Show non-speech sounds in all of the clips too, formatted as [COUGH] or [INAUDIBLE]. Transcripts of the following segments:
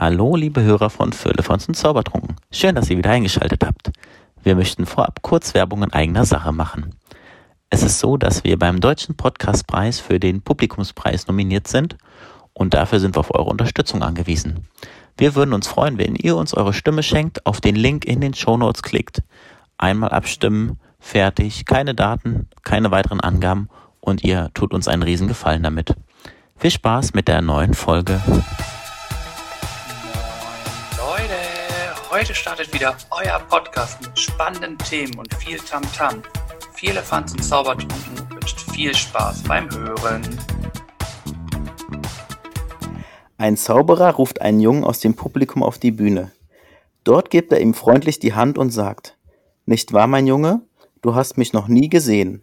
Hallo, liebe Hörer von Firlefanz und Zaubertrunken. Schön, dass ihr wieder eingeschaltet habt. Wir möchten vorab kurz Werbung in eigener Sache machen. Es ist so, dass wir beim Deutschen Podcastpreis für den Publikumspreis nominiert sind und dafür sind wir auf eure Unterstützung angewiesen. Wir würden uns freuen, wenn ihr uns eure Stimme schenkt, auf den Link in den Show Notes klickt, einmal abstimmen, fertig, keine Daten, keine weiteren Angaben und ihr tut uns einen riesen Gefallen damit. Viel Spaß mit der neuen Folge. Heute startet wieder euer Podcast mit spannenden Themen und viel Tamtam. -Tam. Viel Elefanten Zaubertrunken wünscht viel Spaß beim Hören. Ein Zauberer ruft einen Jungen aus dem Publikum auf die Bühne. Dort gibt er ihm freundlich die Hand und sagt, Nicht wahr, mein Junge? Du hast mich noch nie gesehen.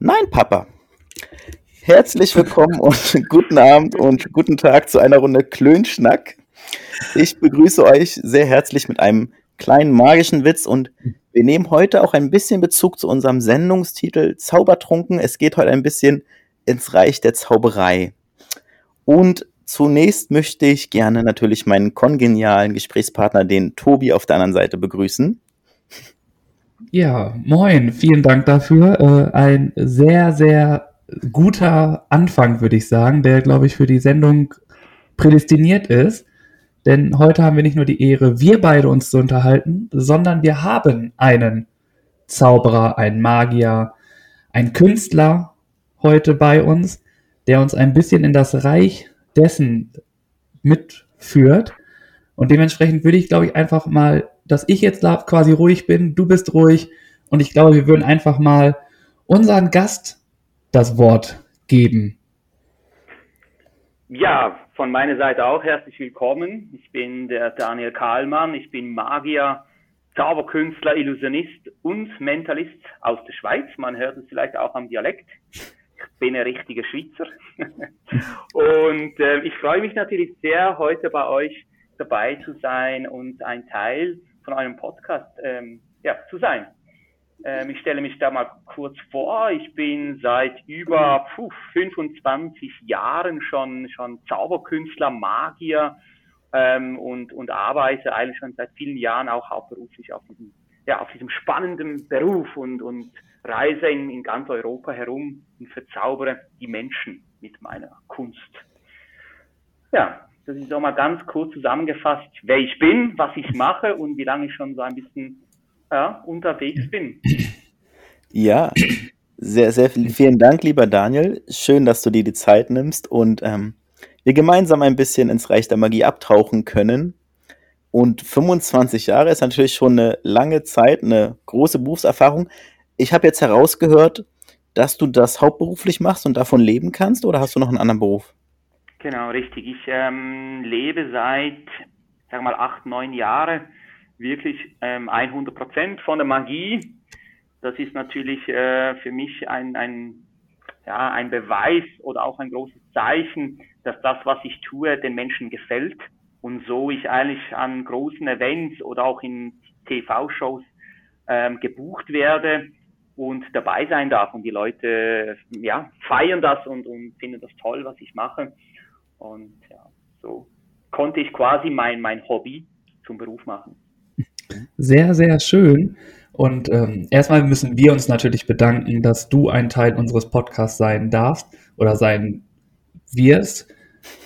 Nein, Papa. Herzlich willkommen und [LAUGHS] guten Abend und guten Tag zu einer Runde Klönschnack. Ich begrüße euch sehr herzlich mit einem kleinen magischen Witz und wir nehmen heute auch ein bisschen Bezug zu unserem Sendungstitel Zaubertrunken. Es geht heute ein bisschen ins Reich der Zauberei. Und zunächst möchte ich gerne natürlich meinen kongenialen Gesprächspartner, den Tobi, auf der anderen Seite begrüßen. Ja, moin, vielen Dank dafür. Äh, ein sehr, sehr guter Anfang, würde ich sagen, der, glaube ich, für die Sendung prädestiniert ist. Denn heute haben wir nicht nur die Ehre, wir beide uns zu unterhalten, sondern wir haben einen Zauberer, einen Magier, einen Künstler heute bei uns, der uns ein bisschen in das Reich dessen mitführt. Und dementsprechend würde ich, glaube ich, einfach mal, dass ich jetzt da quasi ruhig bin, du bist ruhig und ich glaube, wir würden einfach mal unseren Gast das Wort geben. Ja, von meiner Seite auch herzlich willkommen. Ich bin der Daniel Kahlmann. Ich bin Magier, Zauberkünstler, Illusionist und Mentalist aus der Schweiz. Man hört es vielleicht auch am Dialekt. Ich bin ein richtiger Schweizer. [LAUGHS] und äh, ich freue mich natürlich sehr, heute bei euch dabei zu sein und ein Teil von eurem Podcast ähm, ja, zu sein. Ähm, ich stelle mich da mal kurz vor. Ich bin seit über puh, 25 Jahren schon, schon Zauberkünstler, Magier ähm, und, und arbeite eigentlich schon seit vielen Jahren auch hauptberuflich auf diesem, ja, auf diesem spannenden Beruf und, und reise in, in ganz Europa herum und verzaubere die Menschen mit meiner Kunst. Ja, das ist auch mal ganz kurz zusammengefasst, wer ich bin, was ich mache und wie lange ich schon so ein bisschen ja, unterwegs bin. Ja, sehr, sehr vielen Dank, lieber Daniel. Schön, dass du dir die Zeit nimmst und ähm, wir gemeinsam ein bisschen ins Reich der Magie abtauchen können. Und 25 Jahre ist natürlich schon eine lange Zeit, eine große Berufserfahrung. Ich habe jetzt herausgehört, dass du das hauptberuflich machst und davon leben kannst, oder hast du noch einen anderen Beruf? Genau, richtig. Ich ähm, lebe seit, sag mal, acht, neun Jahren wirklich ähm, 100 Prozent von der Magie. Das ist natürlich äh, für mich ein, ein, ja, ein Beweis oder auch ein großes Zeichen, dass das, was ich tue, den Menschen gefällt und so ich eigentlich an großen Events oder auch in TV-Shows ähm, gebucht werde und dabei sein darf und die Leute ja feiern das und, und finden das toll, was ich mache und ja so konnte ich quasi mein mein Hobby zum Beruf machen. Sehr, sehr schön. Und ähm, erstmal müssen wir uns natürlich bedanken, dass du ein Teil unseres Podcasts sein darfst oder sein wirst,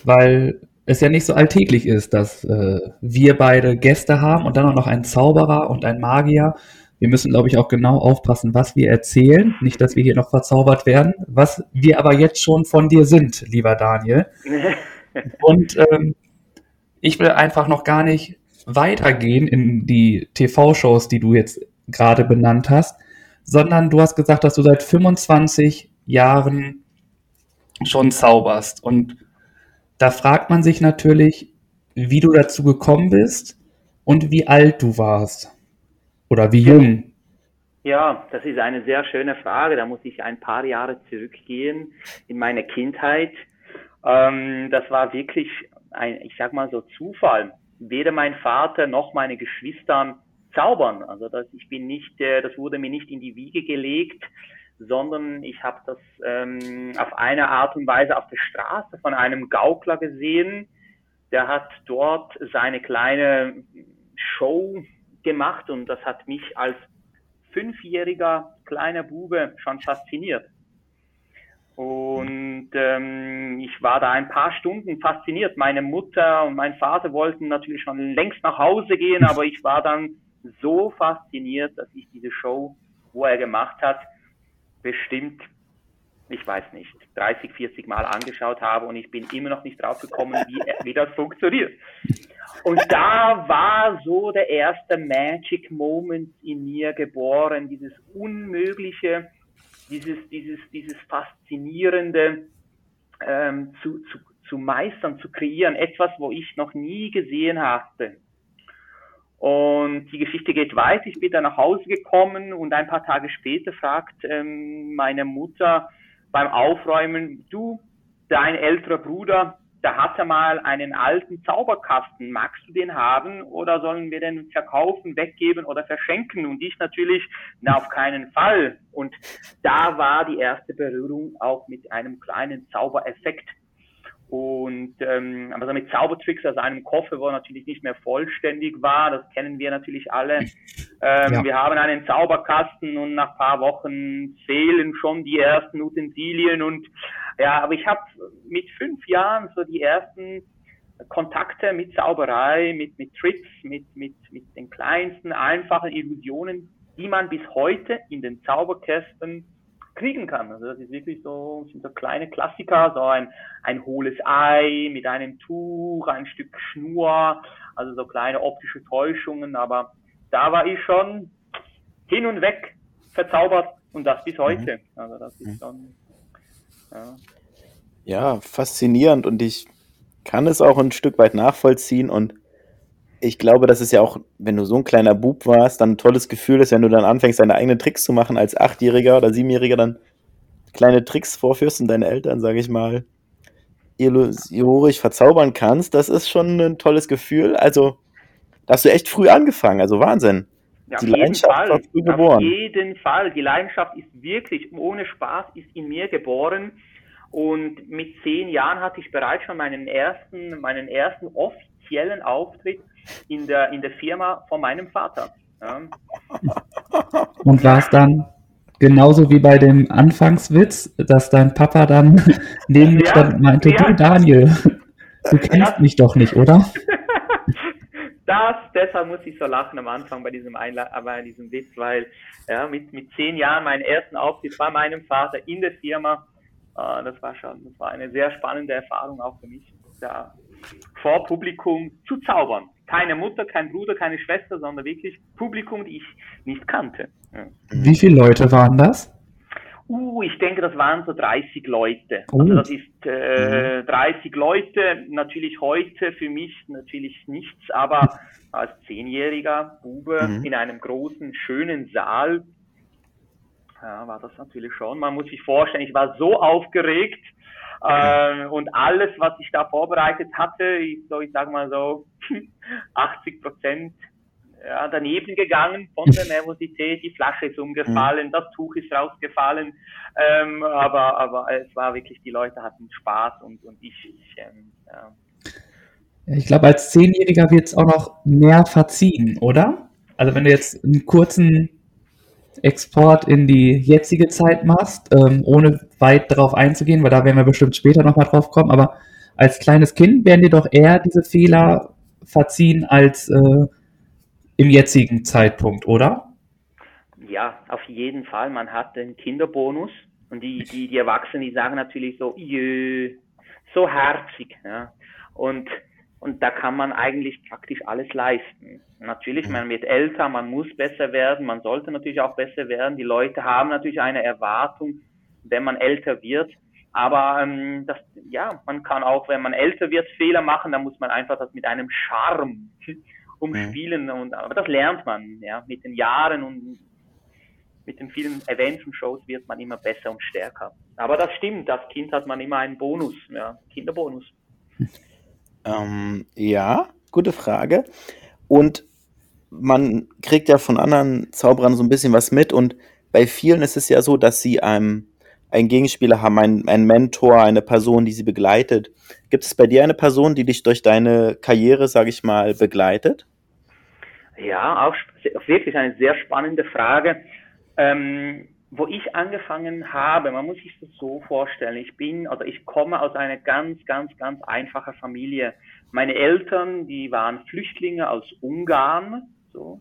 weil es ja nicht so alltäglich ist, dass äh, wir beide Gäste haben und dann auch noch einen Zauberer und ein Magier. Wir müssen, glaube ich, auch genau aufpassen, was wir erzählen. Nicht, dass wir hier noch verzaubert werden, was wir aber jetzt schon von dir sind, lieber Daniel. [LAUGHS] und ähm, ich will einfach noch gar nicht weitergehen in die TV-Shows, die du jetzt gerade benannt hast, sondern du hast gesagt, dass du seit 25 Jahren schon zauberst. Und da fragt man sich natürlich, wie du dazu gekommen bist und wie alt du warst. Oder wie jung. Ja, das ist eine sehr schöne Frage. Da muss ich ein paar Jahre zurückgehen in meine Kindheit. Ähm, das war wirklich ein, ich sag mal so Zufall weder mein Vater noch meine Geschwister zaubern. Also das, ich bin nicht, äh, das wurde mir nicht in die Wiege gelegt, sondern ich habe das ähm, auf eine Art und Weise auf der Straße von einem Gaukler gesehen, der hat dort seine kleine Show gemacht und das hat mich als fünfjähriger kleiner Bube schon fasziniert. Und ähm, ich war da ein paar Stunden fasziniert. Meine Mutter und mein Vater wollten natürlich schon längst nach Hause gehen, aber ich war dann so fasziniert, dass ich diese Show, wo er gemacht hat, bestimmt, ich weiß nicht, 30, 40 Mal angeschaut habe und ich bin immer noch nicht drauf gekommen, wie, [LAUGHS] wie das funktioniert. Und da war so der erste Magic Moment in mir geboren, dieses unmögliche, dieses, dieses, dieses faszinierende ähm, zu, zu, zu meistern, zu kreieren, etwas, wo ich noch nie gesehen hatte. Und die Geschichte geht weiter. Ich bin dann nach Hause gekommen und ein paar Tage später fragt ähm, meine Mutter beim Aufräumen, du, dein älterer Bruder, da hat er mal einen alten Zauberkasten. Magst du den haben oder sollen wir den verkaufen, weggeben oder verschenken? Und ich natürlich, na, auf keinen Fall. Und da war die erste Berührung auch mit einem kleinen Zaubereffekt. Und ähm, aber mit Zaubertricks aus einem Koffer, wo natürlich nicht mehr vollständig war, das kennen wir natürlich alle. Ähm, ja. Wir haben einen Zauberkasten und nach paar Wochen fehlen schon die ersten Utensilien und ja, aber ich habe mit fünf Jahren so die ersten Kontakte mit Zauberei, mit, mit Tricks, mit, mit, mit den kleinsten, einfachen Illusionen, die man bis heute in den Zauberkästen kriegen kann. Also das ist wirklich so, sind so kleine Klassiker, so ein, ein hohles Ei mit einem Tuch, ein Stück Schnur, also so kleine optische Täuschungen, aber da war ich schon hin und weg verzaubert und das bis heute. Mhm. Also das ist mhm. schon, ja. ja, faszinierend und ich kann es auch ein Stück weit nachvollziehen und ich glaube, das ist ja auch, wenn du so ein kleiner Bub warst, dann ein tolles Gefühl ist, wenn du dann anfängst, deine eigenen Tricks zu machen, als Achtjähriger oder Siebenjähriger dann kleine Tricks vorführst und deine Eltern, sage ich mal, illusorisch verzaubern kannst. Das ist schon ein tolles Gefühl. Also, da hast du echt früh angefangen, also Wahnsinn. Ja, die Leidenschaft Fall, war früh geboren. Auf jeden Fall. Die Leidenschaft ist wirklich ohne Spaß ist in mir geboren. Und mit zehn Jahren hatte ich bereits schon meinen ersten, meinen ersten offiziellen Auftritt in der, in der Firma von meinem Vater. Ja. Und war es dann genauso wie bei dem Anfangswitz, dass dein Papa dann [LAUGHS] neben mir ja, meinte, ja. du Daniel, du kennst mich doch nicht, oder? [LAUGHS] Das, deshalb muss ich so lachen am Anfang bei diesem, Einla bei diesem Witz, weil ja, mit, mit zehn Jahren meinen ersten Auftritt bei meinem Vater in der Firma, äh, das war schon, das war eine sehr spannende Erfahrung auch für mich, da vor Publikum zu zaubern keine Mutter, kein Bruder, keine Schwester, sondern wirklich Publikum, die ich nicht kannte. Ja. Wie viele Leute waren das? Uh, ich denke, das waren so 30 Leute. Oh. Also das ist äh, 30 mhm. Leute, natürlich heute für mich natürlich nichts, aber als zehnjähriger Bube mhm. in einem großen, schönen Saal, ja, war das natürlich schon. Man muss sich vorstellen, ich war so aufgeregt, äh, und alles, was ich da vorbereitet hatte, ist so, ich sag mal so, [LAUGHS] 80 Prozent ja, daneben gegangen von der [LAUGHS] Nervosität. Die Flasche ist umgefallen, mhm. das Tuch ist rausgefallen. Ähm, aber, aber es war wirklich, die Leute hatten Spaß und, und ich, ich ähm, ja. Ich glaube, als Zehnjähriger wird es auch noch mehr verziehen, oder? Also wenn du jetzt einen kurzen Export in die jetzige Zeit machst, ähm, ohne weit darauf einzugehen, weil da werden wir bestimmt später nochmal drauf kommen, aber als kleines Kind werden dir doch eher diese Fehler verziehen als äh, im jetzigen Zeitpunkt, oder? Ja, auf jeden Fall. Man hat den Kinderbonus und die, die, die Erwachsenen, die sagen natürlich so, jö, so herzig. Ja. Und und da kann man eigentlich praktisch alles leisten. Natürlich, mhm. man wird älter, man muss besser werden, man sollte natürlich auch besser werden. Die Leute haben natürlich eine Erwartung, wenn man älter wird. Aber ähm, das, ja, man kann auch, wenn man älter wird, Fehler machen, dann muss man einfach das mit einem Charme [LAUGHS] umspielen. Mhm. Und, aber das lernt man, ja, mit den Jahren und mit den vielen Events und Shows wird man immer besser und stärker. Aber das stimmt, als Kind hat man immer einen Bonus, ja, Kinderbonus. [LAUGHS] Ähm, ja, gute Frage. Und man kriegt ja von anderen Zauberern so ein bisschen was mit und bei vielen ist es ja so, dass sie einem einen Gegenspieler haben, einen, einen Mentor, eine Person, die sie begleitet. Gibt es bei dir eine Person, die dich durch deine Karriere, sage ich mal, begleitet? Ja, auch wirklich eine sehr spannende Frage. Ähm, wo ich angefangen habe, man muss sich das so vorstellen, ich bin oder ich komme aus einer ganz, ganz, ganz einfachen Familie. Meine Eltern, die waren Flüchtlinge aus Ungarn, so,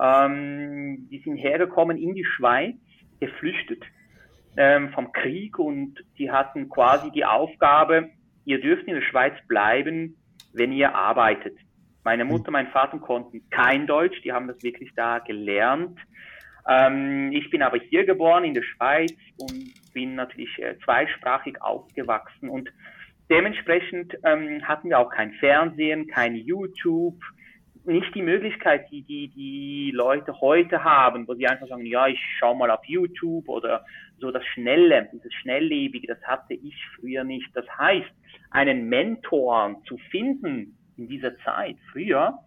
ähm, die sind hergekommen in die Schweiz, geflüchtet ähm, vom Krieg und die hatten quasi die Aufgabe, ihr dürft in der Schweiz bleiben, wenn ihr arbeitet. Meine Mutter, mein Vater konnten kein Deutsch, die haben das wirklich da gelernt. Ähm, ich bin aber hier geboren in der Schweiz und bin natürlich äh, zweisprachig aufgewachsen und dementsprechend ähm, hatten wir auch kein Fernsehen, kein YouTube, nicht die Möglichkeit, die, die die Leute heute haben, wo sie einfach sagen, ja, ich schau mal auf YouTube oder so das Schnelle, dieses Schnelllebige, das hatte ich früher nicht. Das heißt, einen Mentor zu finden in dieser Zeit früher,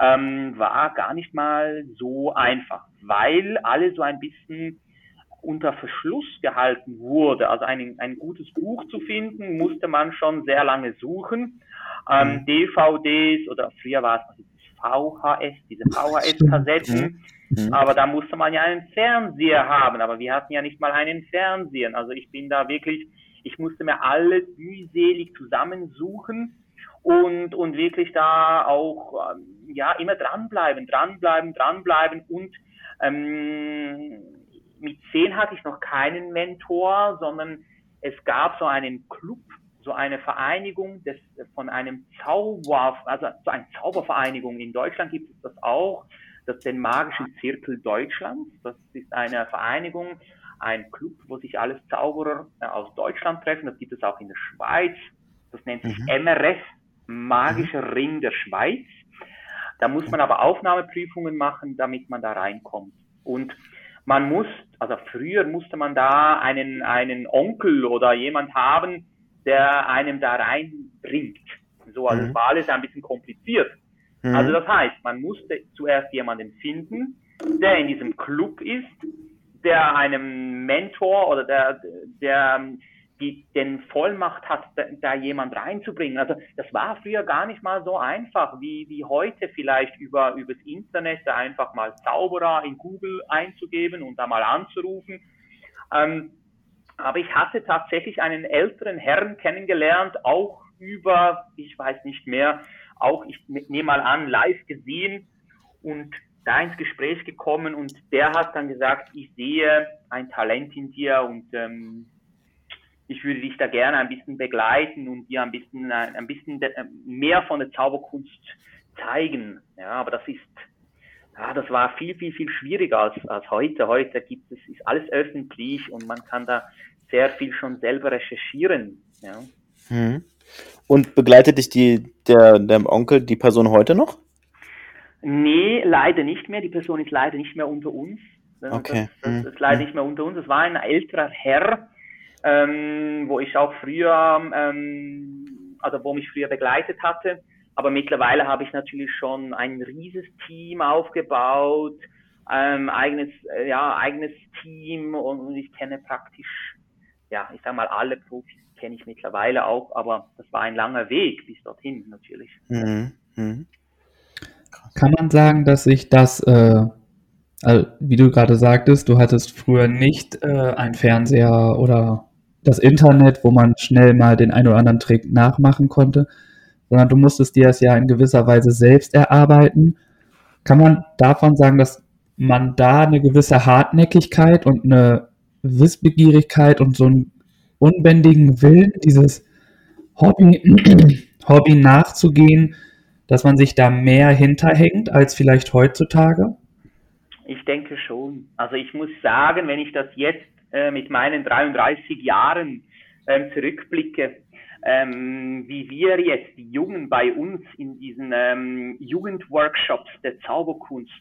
ähm, war gar nicht mal so einfach, weil alle so ein bisschen unter Verschluss gehalten wurde. Also ein, ein gutes Buch zu finden, musste man schon sehr lange suchen. Ähm, mhm. DVDs oder früher war es VHS, diese VHS-Kassetten. Mhm. Aber da musste man ja einen Fernseher haben. Aber wir hatten ja nicht mal einen Fernseher. Also ich bin da wirklich, ich musste mir alles mühselig zusammensuchen und, und wirklich da auch, ähm, ja, immer dranbleiben, dranbleiben, dranbleiben und ähm, mit zehn hatte ich noch keinen Mentor, sondern es gab so einen Club, so eine Vereinigung des, von einem Zauber, also so eine Zaubervereinigung. In Deutschland gibt es das auch, das ist den magischen Zirkel Deutschlands. Das ist eine Vereinigung, ein Club, wo sich alles Zauberer äh, aus Deutschland treffen. Das gibt es auch in der Schweiz. Das nennt sich mhm. MRS, Magischer mhm. Ring der Schweiz. Da muss man aber Aufnahmeprüfungen machen, damit man da reinkommt. Und man muss, also früher musste man da einen, einen Onkel oder jemand haben, der einem da reinbringt. So, also mhm. war alles ein bisschen kompliziert. Mhm. Also das heißt, man musste zuerst jemanden finden, der in diesem Club ist, der einem Mentor oder der, der die den Vollmacht hat, da, da jemand reinzubringen. Also das war früher gar nicht mal so einfach wie, wie heute vielleicht über übers Internet da einfach mal Zauberer in Google einzugeben und da mal anzurufen. Ähm, aber ich hatte tatsächlich einen älteren Herrn kennengelernt, auch über, ich weiß nicht mehr, auch ich nehme mal an, live gesehen und da ins Gespräch gekommen und der hat dann gesagt, ich sehe ein Talent in dir und ähm, ich würde dich da gerne ein bisschen begleiten und dir ein bisschen, ein bisschen mehr von der Zauberkunst zeigen. Ja, aber das ist, ja, das war viel, viel, viel schwieriger als, als heute. Heute gibt es, ist alles öffentlich und man kann da sehr viel schon selber recherchieren. Ja. Hm. Und begleitet dich die, der, der Onkel, die Person heute noch? Nee, leider nicht mehr. Die Person ist leider nicht mehr unter uns. Okay. Das, das, das ist leider hm. nicht mehr unter uns. Es war ein älterer Herr, ähm, wo ich auch früher, ähm, also wo mich früher begleitet hatte. Aber mittlerweile habe ich natürlich schon ein rieses Team aufgebaut, ähm, eigenes, äh, ja, eigenes Team und ich kenne praktisch, ja, ich sag mal, alle Profis kenne ich mittlerweile auch, aber das war ein langer Weg bis dorthin natürlich. Mhm. Mhm. Kann man sagen, dass sich das, äh, also wie du gerade sagtest, du hattest früher nicht äh, ein Fernseher oder das Internet, wo man schnell mal den einen oder anderen Trick nachmachen konnte, sondern du musstest dir das ja in gewisser Weise selbst erarbeiten. Kann man davon sagen, dass man da eine gewisse Hartnäckigkeit und eine Wissbegierigkeit und so einen unbändigen Willen, dieses Hobby, [CLEARS THROAT] Hobby nachzugehen, dass man sich da mehr hinterhängt als vielleicht heutzutage? Ich denke schon. Also ich muss sagen, wenn ich das jetzt äh, mit meinen 33 Jahren ähm, zurückblicke, ähm, wie wir jetzt die Jungen bei uns in diesen ähm, Jugendworkshops der Zauberkunst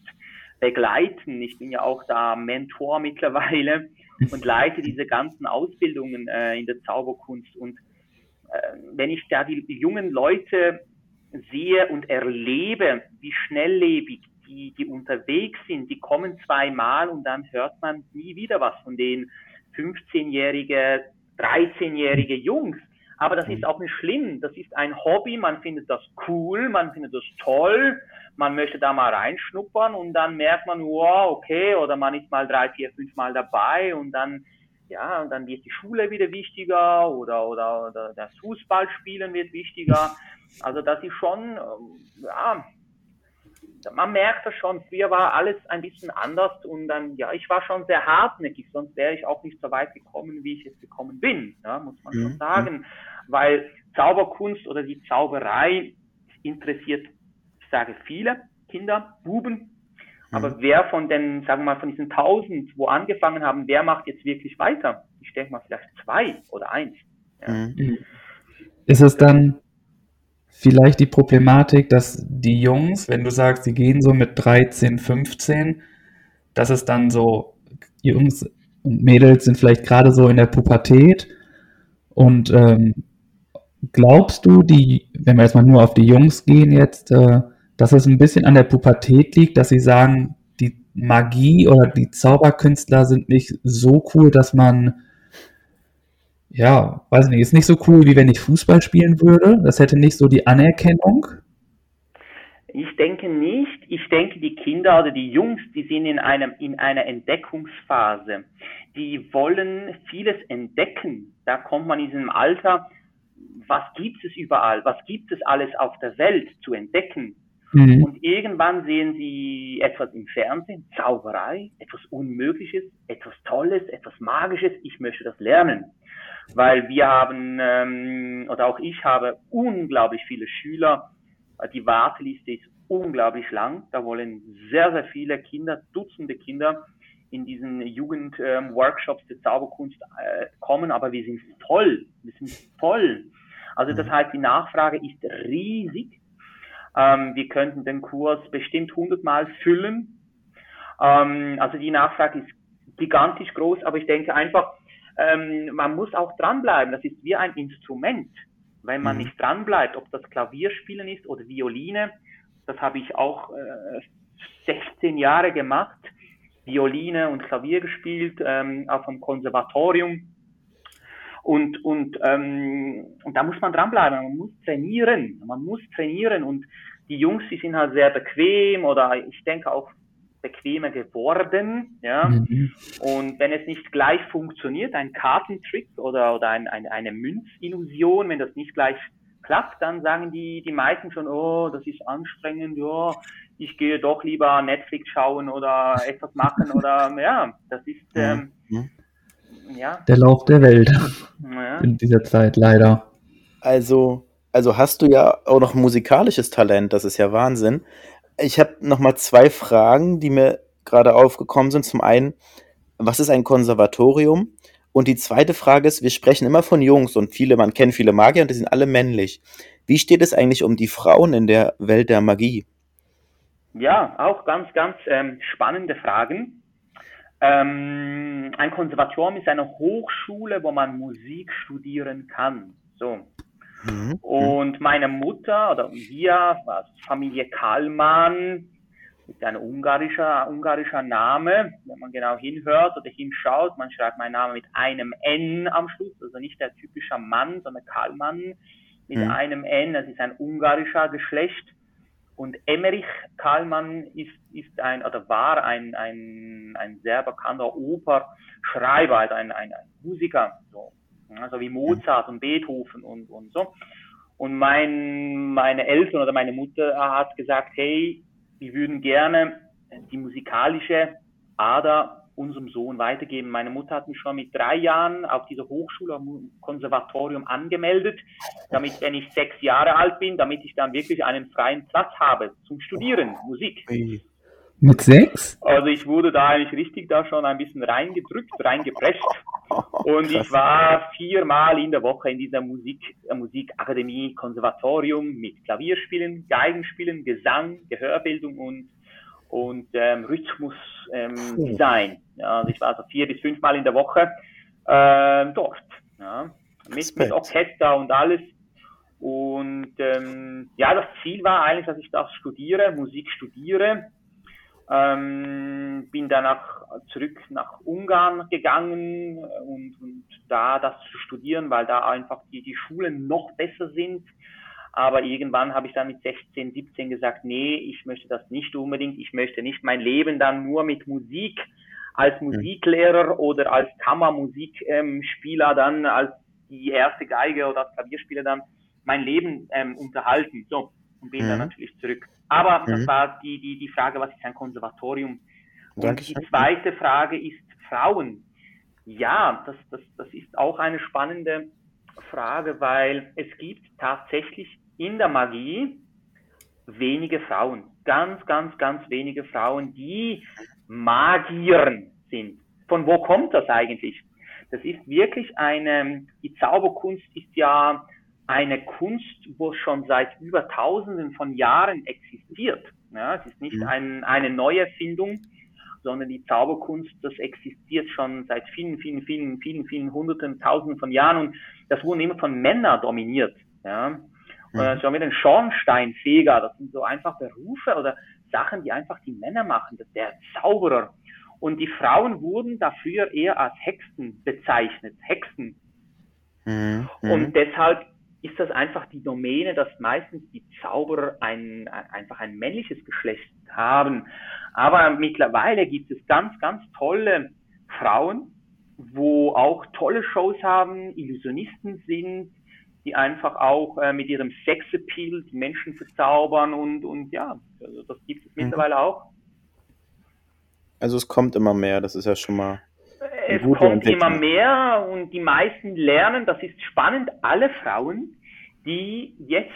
begleiten. Ich bin ja auch da Mentor mittlerweile [LAUGHS] und leite diese ganzen Ausbildungen äh, in der Zauberkunst. Und äh, wenn ich da die, die jungen Leute sehe und erlebe, wie schnelllebig die, die unterwegs sind, die kommen zweimal und dann hört man nie wieder was von denen. 15-jährige, 13-jährige Jungs. Aber das ist auch nicht schlimm. Das ist ein Hobby. Man findet das cool. Man findet das toll. Man möchte da mal reinschnuppern und dann merkt man, wow, okay, oder man ist mal drei, vier, fünf Mal dabei und dann, ja, und dann wird die Schule wieder wichtiger oder, oder, oder das Fußballspielen wird wichtiger. Also das ist schon, ähm, ja, man merkt das schon, früher war alles ein bisschen anders und dann, ja, ich war schon sehr hartnäckig, sonst wäre ich auch nicht so weit gekommen, wie ich jetzt gekommen bin, ja, muss man mhm. schon sagen. Weil Zauberkunst oder die Zauberei interessiert, ich sage viele Kinder, Buben, aber mhm. wer von den, sagen wir mal, von diesen tausend, wo angefangen haben, wer macht jetzt wirklich weiter? Ich denke mal vielleicht zwei oder eins. Ja. Mhm. Ist es dann vielleicht die Problematik, dass die Jungs, wenn du sagst, sie gehen so mit 13, 15, dass es dann so, Jungs und Mädels sind vielleicht gerade so in der Pubertät. Und ähm, glaubst du, die, wenn wir jetzt mal nur auf die Jungs gehen jetzt, äh, dass es ein bisschen an der Pubertät liegt, dass sie sagen, die Magie oder die Zauberkünstler sind nicht so cool, dass man ja, weiß nicht, ist nicht so cool, wie wenn ich Fußball spielen würde. Das hätte nicht so die Anerkennung. Ich denke nicht. Ich denke, die Kinder oder die Jungs, die sind in einem, in einer Entdeckungsphase. Die wollen vieles entdecken. Da kommt man in diesem Alter, was gibt es überall? Was gibt es alles auf der Welt zu entdecken? Mhm. Und irgendwann sehen sie etwas im Fernsehen, Zauberei, etwas Unmögliches, etwas Tolles, etwas Magisches. Ich möchte das lernen weil wir haben, ähm, oder auch ich habe unglaublich viele Schüler. Die Warteliste ist unglaublich lang. Da wollen sehr, sehr viele Kinder, Dutzende Kinder in diesen Jugendworkshops ähm, der Zauberkunst äh, kommen, aber wir sind voll. Wir sind voll. Also das mhm. heißt, die Nachfrage ist riesig. Ähm, wir könnten den Kurs bestimmt hundertmal füllen. Ähm, also die Nachfrage ist gigantisch groß, aber ich denke einfach, ähm, man muss auch dranbleiben. Das ist wie ein Instrument. Wenn man mhm. nicht dranbleibt, ob das Klavierspielen ist oder Violine, das habe ich auch äh, 16 Jahre gemacht, Violine und Klavier gespielt ähm, auf einem Konservatorium. Und, und, ähm, und da muss man dranbleiben, man muss trainieren, man muss trainieren und die Jungs, die sind halt sehr bequem oder ich denke auch bequemer geworden. Ja? Mhm. Und wenn es nicht gleich funktioniert, ein Kartentrick oder, oder ein, ein, eine Münzillusion, wenn das nicht gleich klappt, dann sagen die, die meisten schon, oh, das ist anstrengend, ja, ich gehe doch lieber Netflix schauen oder etwas machen oder ja, das ist ähm, mhm. ja. der Lauf der Welt ja. in dieser Zeit leider. Also, also hast du ja auch noch musikalisches Talent, das ist ja Wahnsinn. Ich habe noch mal zwei Fragen, die mir gerade aufgekommen sind. Zum einen, was ist ein Konservatorium? Und die zweite Frage ist, wir sprechen immer von Jungs und viele, man kennt viele Magier und die sind alle männlich. Wie steht es eigentlich um die Frauen in der Welt der Magie? Ja, auch ganz, ganz ähm, spannende Fragen. Ähm, ein Konservatorium ist eine Hochschule, wo man Musik studieren kann. So. Mhm. Und meine Mutter oder wir, Familie Kallmann, ist ein ungarischer, ungarischer Name. Wenn man genau hinhört oder hinschaut, man schreibt meinen Namen mit einem N am Schluss, also nicht der typische Mann, sondern Kallmann mit mhm. einem N. Das ist ein ungarischer Geschlecht. Und Emmerich Kallmann ist, ist ein, oder war ein, ein, ein sehr bekannter Operschreiber, also ein, ein, ein Musiker. So also wie Mozart und Beethoven und, und so. Und mein, meine Eltern oder meine Mutter hat gesagt, hey, wir würden gerne die musikalische Ader unserem Sohn weitergeben. Meine Mutter hat mich schon mit drei Jahren auf dieser Hochschule, am Konservatorium angemeldet, damit, wenn ich sechs Jahre alt bin, damit ich dann wirklich einen freien Platz habe zum Studieren, Musik. Mit sechs? Also ich wurde da eigentlich richtig da schon ein bisschen reingedrückt, reingeprescht. Und ich war viermal in der Woche in dieser Musik, äh, Musikakademie, Konservatorium mit Klavierspielen, Geigenspielen, Gesang, Gehörbildung und, und ähm, Rhythmusdesign. Ähm, ja, also ich war so vier bis fünfmal in der Woche äh, dort. Ja, mit, mit Orchester und alles. Und ähm, ja, das Ziel war eigentlich, dass ich das studiere, Musik studiere Ähm, bin danach zurück nach Ungarn gegangen und, und da das zu studieren, weil da einfach die, die Schulen noch besser sind. Aber irgendwann habe ich dann mit 16, 17 gesagt, nee, ich möchte das nicht unbedingt. Ich möchte nicht mein Leben dann nur mit Musik als mhm. Musiklehrer oder als Kammermusikspieler dann als die erste Geige oder als Klavierspieler dann mein Leben ähm, unterhalten. So, und bin mhm. dann natürlich zurück. Aber mhm. das war die, die, die Frage, was ist ein Konservatorium? Und Dankeschön. die zweite Frage ist Frauen. Ja, das, das, das ist auch eine spannende Frage, weil es gibt tatsächlich in der Magie wenige Frauen. Ganz, ganz, ganz wenige Frauen, die Magieren sind. Von wo kommt das eigentlich? Das ist wirklich eine, die Zauberkunst ist ja eine Kunst, wo schon seit über Tausenden von Jahren existiert. Ja, es ist nicht mhm. ein, eine Neuerfindung, sondern die Zauberkunst, das existiert schon seit vielen, vielen, vielen, vielen, vielen Hunderten, Tausenden von Jahren und das wurde immer von Männern dominiert. Ja. Mhm. So mit den Schornsteinfeger, das sind so einfach Berufe oder Sachen, die einfach die Männer machen, der Zauberer. Und die Frauen wurden dafür eher als Hexen bezeichnet, Hexen. Mhm. Und deshalb ist das einfach die Domäne, dass meistens die Zauberer ein, einfach ein männliches Geschlecht haben. Aber mittlerweile gibt es ganz, ganz tolle Frauen, wo auch tolle Shows haben, Illusionisten sind, die einfach auch äh, mit ihrem Sexappeal die Menschen verzaubern und, und ja, also das gibt es mhm. mittlerweile auch. Also es kommt immer mehr, das ist ja schon mal. Es kommt immer mehr und die meisten lernen, das ist spannend, alle Frauen, die jetzt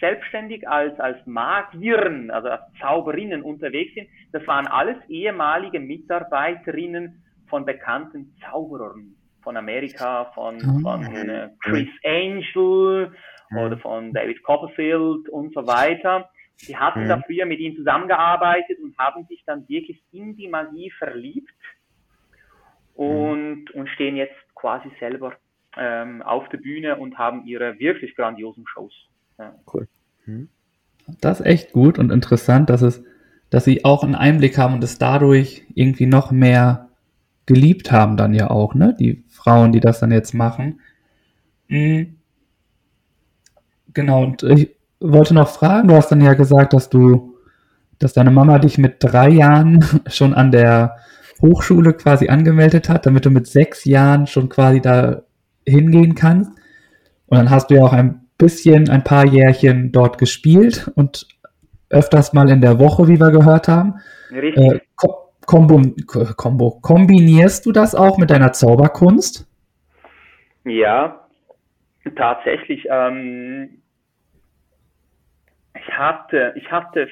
selbstständig als, als Magiern, also als Zauberinnen unterwegs sind, das waren alles ehemalige Mitarbeiterinnen von bekannten Zauberern von Amerika, von, ah. von äh, Chris Angel oder von David Copperfield und so weiter. Die hatten da früher mit ihnen zusammengearbeitet und haben sich dann wirklich in die Magie verliebt und, und stehen jetzt quasi selber ähm, auf der Bühne und haben ihre wirklich grandiosen Shows. Ja. Cool. Mhm. Das ist echt gut und interessant, dass es, dass sie auch einen Einblick haben und es dadurch irgendwie noch mehr geliebt haben dann ja auch, ne? Die Frauen, die das dann jetzt machen. Mhm. Genau, und ich wollte noch fragen, du hast dann ja gesagt, dass du, dass deine Mama dich mit drei Jahren [LAUGHS] schon an der Hochschule quasi angemeldet hat, damit du mit sechs Jahren schon quasi da hingehen kannst. Und dann hast du ja auch ein bisschen, ein paar Jährchen dort gespielt und öfters mal in der Woche, wie wir gehört haben. Richtig. Äh, Kombo, Kombo, kombinierst du das auch mit deiner Zauberkunst? Ja, tatsächlich. Ähm, ich hatte, ich hatte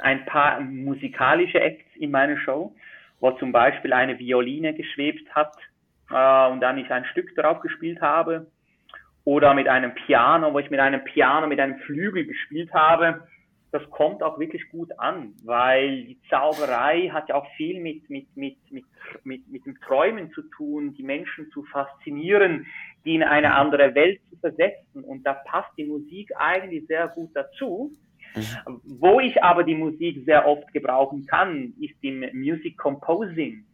ein paar musikalische Acts in meiner Show, wo zum Beispiel eine Violine geschwebt hat äh, und dann ich ein Stück darauf gespielt habe. Oder mit einem Piano, wo ich mit einem Piano, mit einem Flügel gespielt habe. Das kommt auch wirklich gut an, weil die Zauberei hat ja auch viel mit, mit, mit, mit, mit, mit dem Träumen zu tun, die Menschen zu faszinieren, die in eine andere Welt zu versetzen. Und da passt die Musik eigentlich sehr gut dazu. Wo ich aber die Musik sehr oft gebrauchen kann, ist im Music Composing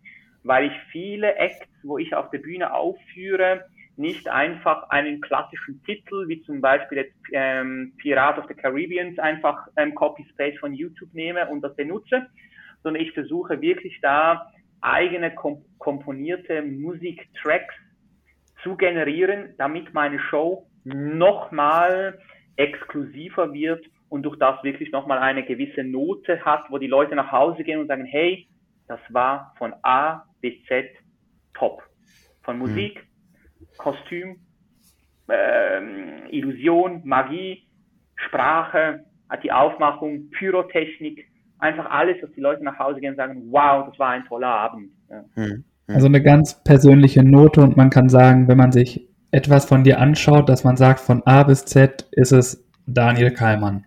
weil ich viele Acts, wo ich auf der Bühne aufführe, nicht einfach einen klassischen Titel, wie zum Beispiel jetzt ähm, Pirate of the Caribbean, einfach ähm, Copy-Space von YouTube nehme und das benutze, sondern ich versuche wirklich da eigene kom komponierte Musiktracks zu generieren, damit meine Show nochmal exklusiver wird und durch das wirklich nochmal eine gewisse Note hat, wo die Leute nach Hause gehen und sagen, hey, das war von A bis Z top. Von mhm. Musik, mhm. Kostüm, ähm, Illusion, Magie, Sprache, die Aufmachung, Pyrotechnik, einfach alles, dass die Leute nach Hause gehen und sagen, wow, das war ein toller Abend. Ja. Mhm. mhm. Also eine ganz persönliche Note und man kann sagen, wenn man sich etwas von dir anschaut, dass man sagt, von A bis Z ist es Daniel Kallmann.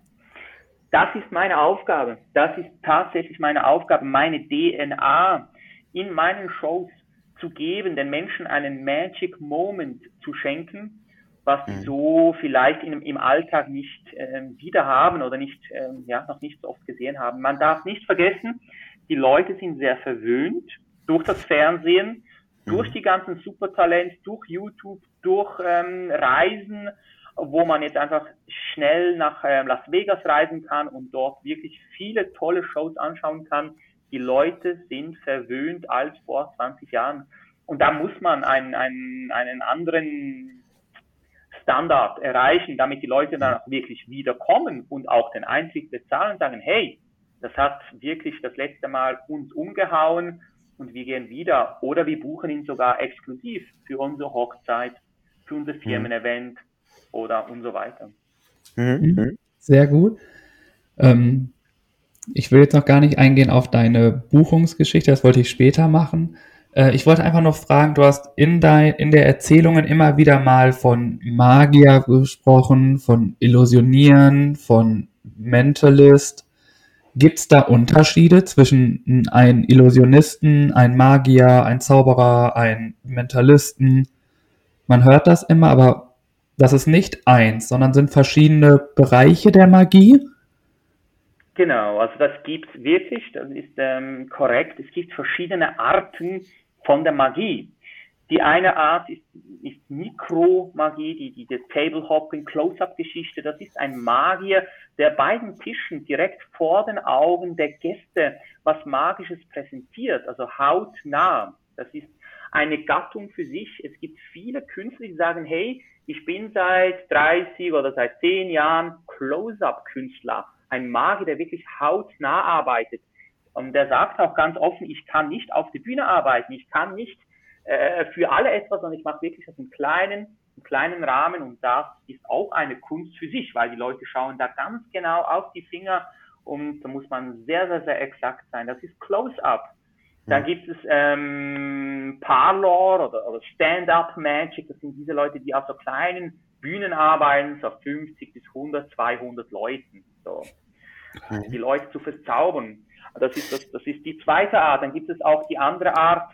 Das ist meine Aufgabe. Das ist tatsächlich meine Aufgabe, meine DNA in meinen Shows zu geben, den Menschen einen Magic Moment zu schenken, was sie mhm. so vielleicht in, im Alltag nicht äh, wieder haben oder nicht, äh, ja, noch nicht so oft gesehen haben. Man darf nicht vergessen, die Leute sind sehr verwöhnt durch das Fernsehen, durch mhm. die ganzen Supertalents, durch YouTube, durch ähm, Reisen, wo man jetzt einfach schnell nach ähm, Las Vegas reisen kann und dort wirklich viele tolle Shows anschauen kann. Die Leute sind verwöhnt als vor 20 Jahren. Und da muss man einen, einen, einen anderen Standard erreichen, damit die Leute dann auch wirklich wiederkommen und auch den Eintritt bezahlen und sagen, hey, das hat wirklich das letzte Mal uns umgehauen und wir gehen wieder. Oder wir buchen ihn sogar exklusiv für unsere Hochzeit, für unser mhm. Firmen-Event oder und so weiter. Mhm. mhm. Sehr gut. Ähm, ich will jetzt noch gar nicht eingehen auf deine Buchungsgeschichte, das wollte ich später machen. Äh, ich wollte einfach noch fragen, du hast in, dein, in der Erzählungen immer wieder mal von Magier gesprochen, von Illusionieren, von Mentalist. Gibt es da Unterschiede zwischen einem Illusionisten, einem Magier, einem Zauberer, einem Mentalisten? Man hört das immer, aber das ist nicht eins, sondern sind verschiedene Bereiche der Magie. Genau, also das gibt es wirklich, das ist ähm, korrekt. Es gibt verschiedene Arten von der Magie. Die eine Art ist, ist Mikromagie, die, die, die Table-Hopping, Close-Up-Geschichte. Das ist ein Magier, der bei den Tischen direkt vor den Augen der Gäste was Magisches präsentiert, also hautnah. Das ist eine Gattung für sich. Es gibt viele Künstler, die sagen, hey, ich bin seit 30 oder seit 10 Jahren Close-Up-Künstler. Ein Magier, der wirklich hautnah arbeitet. Und der sagt auch ganz offen, ich kann nicht auf die Bühne arbeiten, ich kann nicht äh, für alle etwas, sondern ich mache wirklich das im kleinen, im kleinen Rahmen und das ist auch eine Kunst für sich, weil die Leute schauen da ganz genau auf die Finger und da muss man sehr, sehr, sehr exakt sein. Das ist Close-Up. Dann gibt es ähm, Parlor oder, oder Stand-Up Magic. Das sind diese Leute, die auf so kleinen Bühnen arbeiten, so 50 bis 100, 200 Leuten. So. Okay. Die Leute zu verzaubern. Das ist, das, das ist die zweite Art. Dann gibt es auch die andere Art,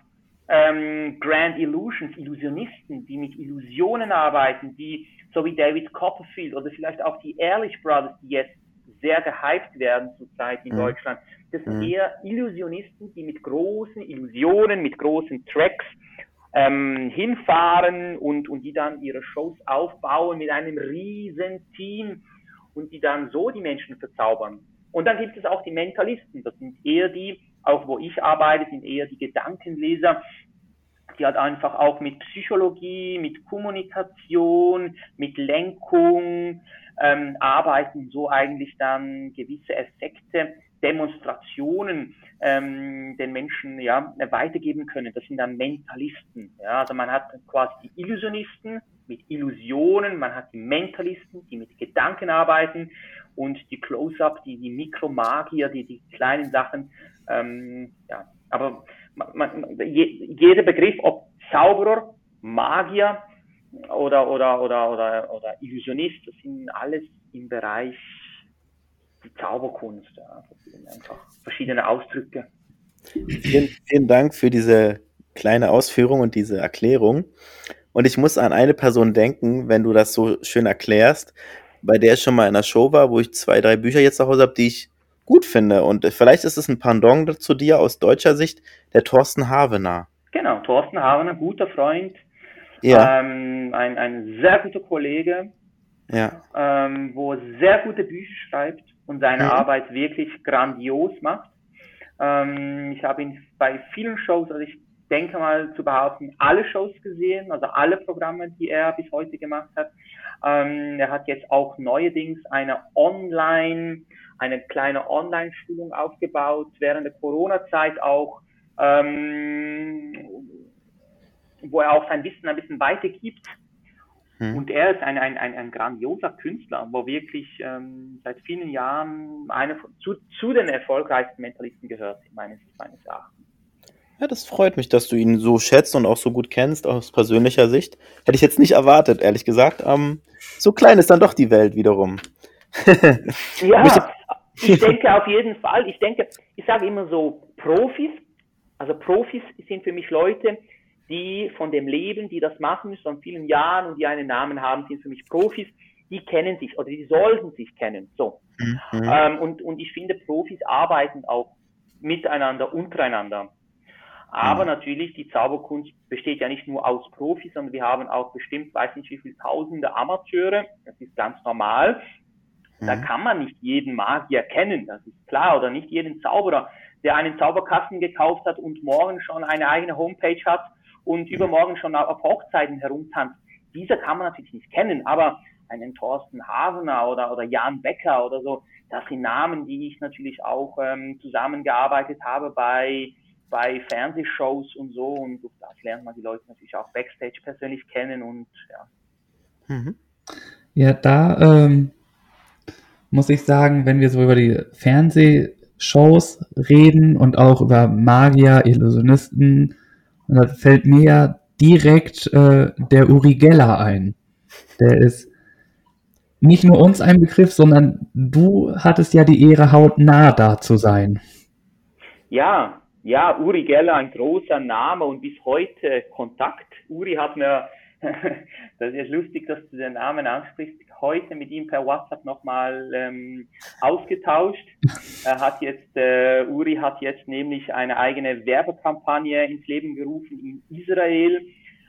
ähm, Grand Illusions, Illusionisten, die mit Illusionen arbeiten, die so wie David Copperfield oder vielleicht auch die Ehrlich Brothers, die jetzt sehr gehypt werden zurzeit in mhm. Deutschland. Das sind mhm. eher Illusionisten, die mit großen Illusionen, mit großen Tracks ähm, hinfahren und, und die dann ihre Shows aufbauen mit einem riesen Team und die dann so die Menschen verzaubern. Und dann gibt es auch die Mentalisten. Das sind eher die, auch wo ich arbeite, sind eher die Gedankenleser, die halt einfach auch mit Psychologie, mit Kommunikation, mit Lenkung ähm, arbeiten, so eigentlich dann gewisse Effekte, Demonstrationen ähm, den Menschen ja weitergeben können. Das sind dann Mentalisten. Ja, also man hat quasi die Illusionisten mit Illusionen, man hat die Mentalisten, die mit Gedanken arbeiten und die Close-up, die, die Mikromagier, die, die kleinen Sachen. Ähm, ja, aber man, je, jeder Begriff, ob Zauberer, Magier oder, oder, oder, oder, oder Illusionist, das sind alles im Bereich die Zauberkunst. Ja. Das sind einfach verschiedene Ausdrücke. Vielen, vielen Dank für diese kleine Ausführung und diese Erklärung. Und ich muss an eine Person denken, wenn du das so schön erklärst, bei der ich schon mal in einer Show war, wo ich zwei, drei Bücher jetzt zu Hause habe, die ich gut finde. Und vielleicht ist es ein Pendant zu dir aus deutscher Sicht, der Thorsten Havener. Genau, Thorsten Havener, guter Freund, ja. Ähm, ein, ein sehr guter Kollege, ja. ähm, wo sehr gute Bücher schreibt und seine mhm. Arbeit wirklich grandios macht. Ähm, ich habe ihn bei vielen Shows, also ich denke mal zu behaupten, alle Shows gesehen, also alle Programme, die er bis heute gemacht hat. Ähm, er hat jetzt auch neuerdings eine Online, eine kleine Online-Schulung aufgebaut, während der Corona-Zeit auch, ähm, wo er auch sein Wissen ein bisschen weitergibt. Hm. Und er ist ein, ein, ein, ein grandioser Künstler, wo wirklich ähm, seit vielen Jahren eine, zu, zu den erfolgreichsten Mentalisten gehört, meines, meines Erachtens. Ja, das freut mich, dass du ihn so schätzt und auch so gut kennst aus persönlicher Sicht. Hätte ich jetzt nicht erwartet, ehrlich gesagt. Ähm, so klein ist dann doch die Welt wiederum. [LAUGHS] ja, ich [LAUGHS] denke auf jeden Fall. Ich denke, ich sage immer so, Profis, also Profis sind für mich Leute, die von dem Leben, die das machen schon vielen Jahren und die einen Namen haben, sind für mich Profis, die kennen sich oder die sollten sich kennen. So. Mhm. Ähm, und, und ich finde, Profis arbeiten auch miteinander, untereinander. Aber mhm. natürlich, die Zauberkunst besteht ja nicht nur aus Profis, sondern wir haben auch bestimmt, weiß nicht wie viele tausende Amateure. Das ist ganz normal. Mhm. Da kann man nicht jeden Magier kennen, das ist klar, oder nicht jeden Zauberer, der einen Zauberkasten gekauft hat und morgen schon eine eigene Homepage hat und übermorgen schon auf Hochzeiten herumtanzt. Dieser kann man natürlich nicht kennen, aber einen Thorsten Hasener oder, oder Jan Becker oder so, das sind Namen, die ich natürlich auch ähm, zusammengearbeitet habe bei bei Fernsehshows und so und durch das lernt man die Leute natürlich auch backstage persönlich kennen und ja. Mhm. Ja, da ähm, muss ich sagen, wenn wir so über die Fernsehshows reden und auch über Magier, Illusionisten, da fällt mir ja direkt äh, der Uri Geller ein. Der ist nicht nur uns ein Begriff, sondern du hattest ja die Ehre, hautnah da zu sein. Ja, ja, Uri Geller, ein großer Name und bis heute Kontakt. Uri hat mir, [LAUGHS] das ist lustig, dass du den Namen ansprichst, heute mit ihm per WhatsApp nochmal ähm, ausgetauscht. [LAUGHS] Er hat jetzt, äh, Uri hat jetzt nämlich eine eigene Werbekampagne ins Leben gerufen in Israel,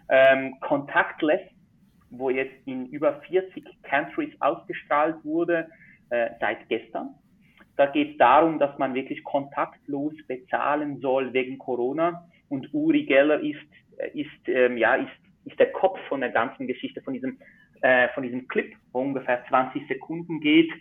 ähm, Contactless, wo jetzt in über 40 Countries ausgestrahlt wurde, äh, seit gestern. Da geht es darum, dass man wirklich kontaktlos bezahlen soll wegen Corona. Und Uri Geller ist, äh, ist, ähm, ja, ist, ist der Kopf von der ganzen Geschichte, von diesem, äh, von diesem Clip, wo ungefähr 20 Sekunden geht,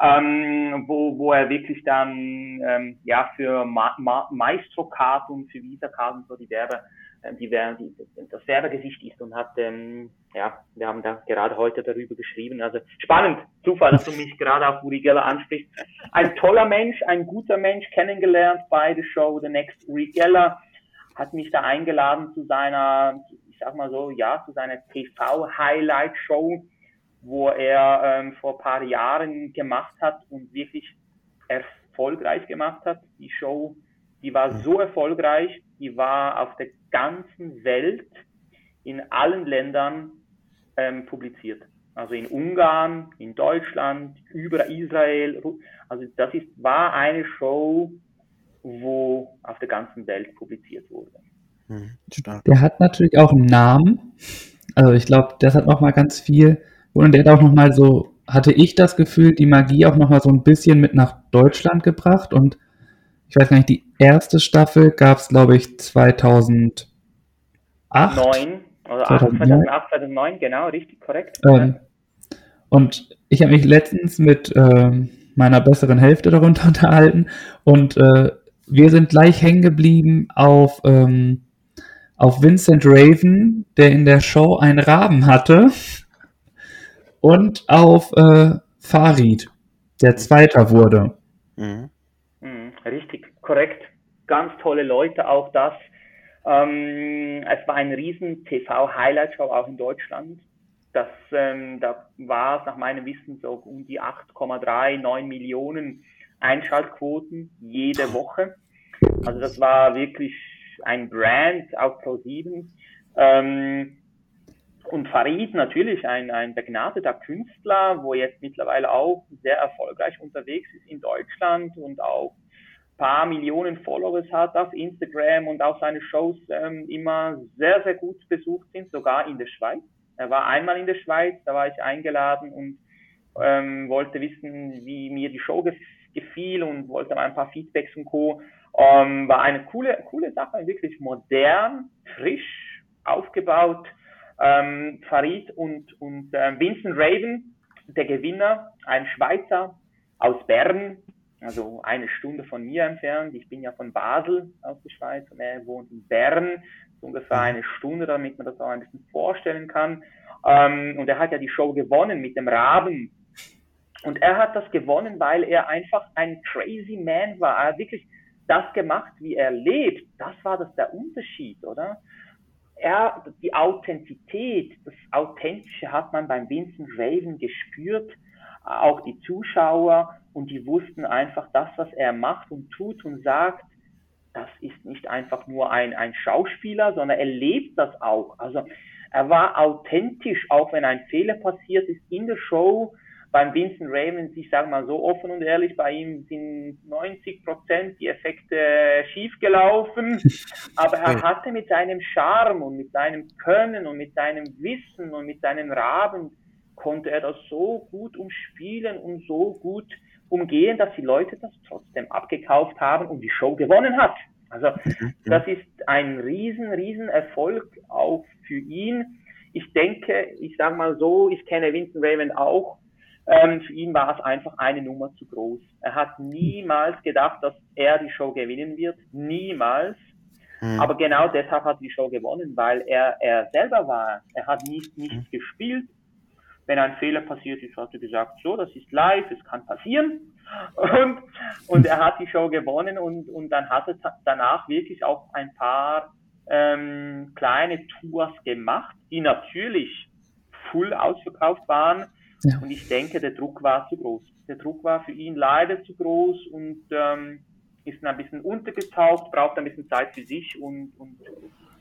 ähm, wo, wo er wirklich dann ähm, ja, für Ma Ma Maestro-Karten, für Visa-Karten so die Werbe äh, die, die, das Werbegesicht ist und hat, ähm, ja, wir haben da gerade heute darüber geschrieben. Also spannend, Zufall, dass du mich gerade auf Uri Geller ansprichst. Ein toller Mensch, ein guter Mensch, kennengelernt bei der Show The Next Uri Geller, hat mich da eingeladen zu seiner, sag mal so, ja, zu seiner TV-Highlight-Show, wo er ähm, vor paar Jahren gemacht hat und wirklich erfolgreich gemacht hat. Die Show, die war so erfolgreich, die war auf der ganzen Welt in allen Ländern ähm, publiziert. Also in Ungarn, in Deutschland, über Israel. Also das ist, war eine Show, wo auf der ganzen Welt publiziert wurde. Mhm, der hat natürlich auch einen Namen. Also ich glaube, das hat noch mal ganz viel. Und der hat auch noch mal so, hatte ich das Gefühl, die Magie auch noch mal so ein bisschen mit nach Deutschland gebracht. Und ich weiß gar nicht, die erste Staffel gab es, glaube ich, 2008. 9, also 2008, 2009, genau, richtig, korrekt. Ähm, und ich habe mich letztens mit ähm, meiner besseren Hälfte darunter [LAUGHS] unterhalten und äh, wir sind gleich hängen geblieben auf, ähm, auf Vincent Raven, der in der Show einen Raben hatte und auf äh, Farid, der Zweiter wurde. Mhm. Mhm, richtig, korrekt. Ganz tolle Leute, auch das. Ähm, es war ein riesen TV-Highlight-Show auch in Deutschland. Das, ähm, da war es nach meinem Wissen so um die 8,3, 9 Millionen Einschaltquoten jede Woche. Also das war wirklich ein Brand auf Pro7. Ähm, und Farid natürlich ein, ein begnadeter Künstler, wo jetzt mittlerweile auch sehr erfolgreich unterwegs ist in Deutschland und auch paar Millionen Followers hat auf Instagram und auch seine Shows ähm, immer sehr, sehr gut besucht sind, sogar in der Schweiz. Er war einmal in der Schweiz, da war ich eingeladen und ähm, wollte wissen, wie mir die Show gefiel und wollte mal ein paar Feedbacks und Co. Ähm, war eine coole, coole Sache, wirklich modern, frisch aufgebaut. Ähm, Farid und, und äh, Vincent Raven, der Gewinner, ein Schweizer aus Bern, also eine Stunde von mir entfernt. Ich bin ja von Basel aus der Schweiz und er wohnt in Bern, so ungefähr eine Stunde, damit man das auch ein bisschen vorstellen kann. Ähm, und er hat ja die Show gewonnen mit dem Raben. Und er hat das gewonnen, weil er einfach ein crazy man war. Er hat wirklich das gemacht, wie er lebt. Das war das der Unterschied, oder? Er, die Authentizität, das Authentische hat man beim Vincent Raven gespürt auch die Zuschauer und die wussten einfach, das, was er macht und tut und sagt, das ist nicht einfach nur ein, ein Schauspieler, sondern er lebt das auch. Also er war authentisch, auch wenn ein Fehler passiert ist in der Show, beim Vincent Raymond, ich sage mal so offen und ehrlich, bei ihm sind 90 Prozent die Effekte schiefgelaufen, [LAUGHS] aber er hatte mit seinem Charme und mit seinem Können und mit seinem Wissen und mit seinen Raben konnte er das so gut umspielen und so gut umgehen, dass die Leute das trotzdem abgekauft haben und die Show gewonnen hat. Also mhm. das ist ein riesen, riesen Erfolg auch für ihn. Ich denke, ich sage mal so, ich kenne Vincent Raven auch. Ähm, für ihn war es einfach eine Nummer zu groß. Er hat niemals gedacht, dass er die Show gewinnen wird. Niemals. Mhm. Aber genau deshalb hat er die Show gewonnen, weil er, er selber war. Er hat nicht, nichts mhm. gespielt. Wenn ein Fehler passiert ist, hat er gesagt, so, das ist live, es kann passieren. Und, und er hat die Show gewonnen und, und dann hat er danach wirklich auch ein paar ähm, kleine Tours gemacht, die natürlich full ausverkauft waren. Ja. Und ich denke, der Druck war zu groß. Der Druck war für ihn leider zu groß und ähm, ist ein bisschen untergetaucht, braucht ein bisschen Zeit für sich und, und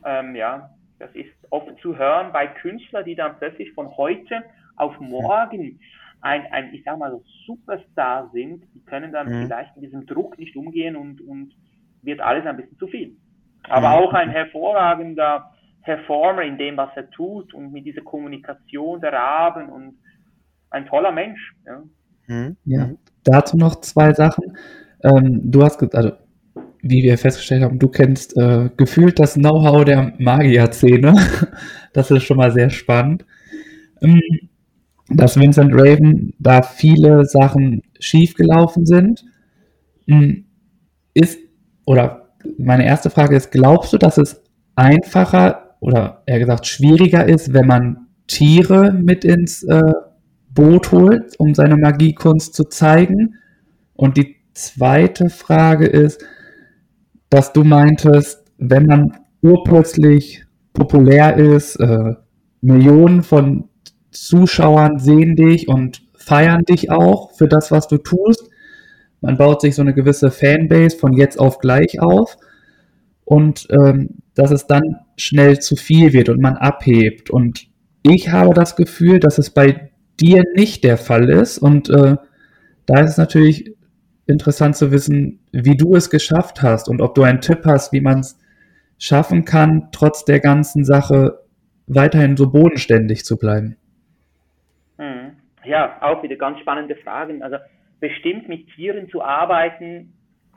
ähm, ja, das ist oft zu hören bei Künstlern, die dann plötzlich von heute auf morgen ein, ein ich sag mal so Superstar sind, die können dann mhm. vielleicht mit diesem Druck nicht umgehen und, und wird alles ein bisschen zu viel. Aber mhm. auch ein hervorragender Performer in dem, was er tut und mit dieser Kommunikation der Raben und ein toller Mensch. Ja, mhm. ja. dazu noch zwei Sachen. Ähm, du hast, also wie wir festgestellt haben, du kennst äh, gefühlt das Know-how der Magier-Szene. [LAUGHS] das ist schon mal sehr spannend. Ähm, dass Vincent Raven da viele Sachen schiefgelaufen sind, hm, ist, oder meine erste Frage ist, glaubst du, dass es einfacher oder eher gesagt schwieriger ist, wenn man Tiere mit ins äh, Boot holt, um seine Magiekunst zu zeigen? Und die zweite Frage ist, dass du meintest, wenn man urplötzlich populär ist, äh, Millionen von Zuschauern sehen dich und feiern dich auch für das, was du tust. Man baut sich so eine gewisse Fanbase von jetzt auf gleich auf und ähm, dass es dann schnell zu viel wird und man abhebt. Und ich habe das Gefühl, dass es bei dir nicht der Fall ist. Und äh, da ist es natürlich interessant zu wissen, wie du es geschafft hast und ob du einen Tipp hast, wie man es schaffen kann, trotz der ganzen Sache weiterhin so bodenständig zu bleiben. Hm. Ja, auch wieder ganz spannende Fragen. Also bestimmt mit Tieren zu arbeiten,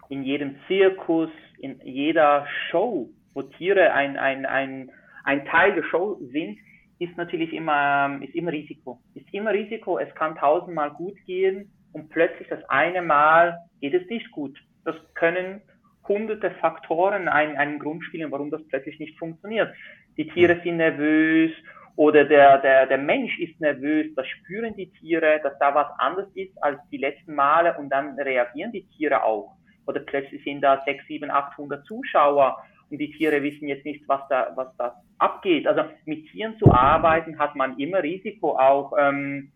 in jedem Zirkus, in jeder Show, wo Tiere ein, ein, ein, ein Teil der Show sind, ist natürlich immer, ist immer Risiko. Ist immer Risiko. Es kann tausendmal gut gehen und plötzlich das eine Mal geht es nicht gut. Das können hunderte Faktoren einen, einen Grund spielen, warum das plötzlich nicht funktioniert. Die Tiere sind nervös oder der, der, der Mensch ist nervös, das spüren die Tiere, dass da was anders ist als die letzten Male und dann reagieren die Tiere auch. Oder plötzlich sind da 6, 7, 800 Zuschauer und die Tiere wissen jetzt nicht, was da, was da abgeht. Also mit Tieren zu arbeiten hat man immer Risiko. Auch ähm,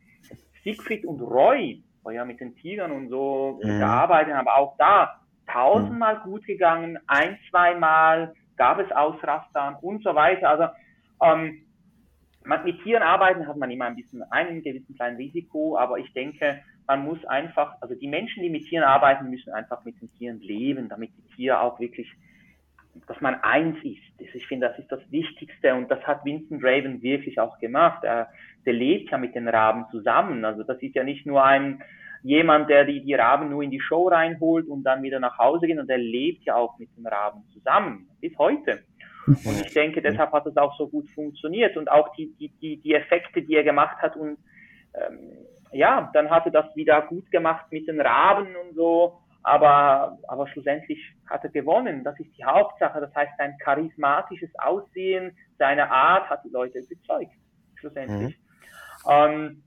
Siegfried und Roy, wo ja mit den Tigern und so mhm. gearbeitet haben, aber auch da tausendmal gut gegangen, ein, zweimal gab es Ausrastern und so weiter. Also ähm, man, mit Tieren arbeiten hat man immer ein bisschen einen gewissen kleinen Risiko, aber ich denke, man muss einfach, also die Menschen, die mit Tieren arbeiten, müssen einfach mit den Tieren leben, damit die Tiere auch wirklich, dass man eins ist. Ich finde, das ist das Wichtigste und das hat Vincent Raven wirklich auch gemacht. Er, der lebt ja mit den Raben zusammen. Also das ist ja nicht nur ein jemand, der die, die Raben nur in die Show reinholt und dann wieder nach Hause geht und der lebt ja auch mit den Raben zusammen. Bis heute. Und ich denke, deshalb hat es auch so gut funktioniert und auch die, die, die, die Effekte, die er gemacht hat und ähm, ja, dann hatte das wieder gut gemacht mit den Raben und so, aber, aber schlussendlich hat er gewonnen. Das ist die Hauptsache. Das heißt, sein charismatisches Aussehen, seine Art hat die Leute überzeugt, schlussendlich. Mhm. Ähm,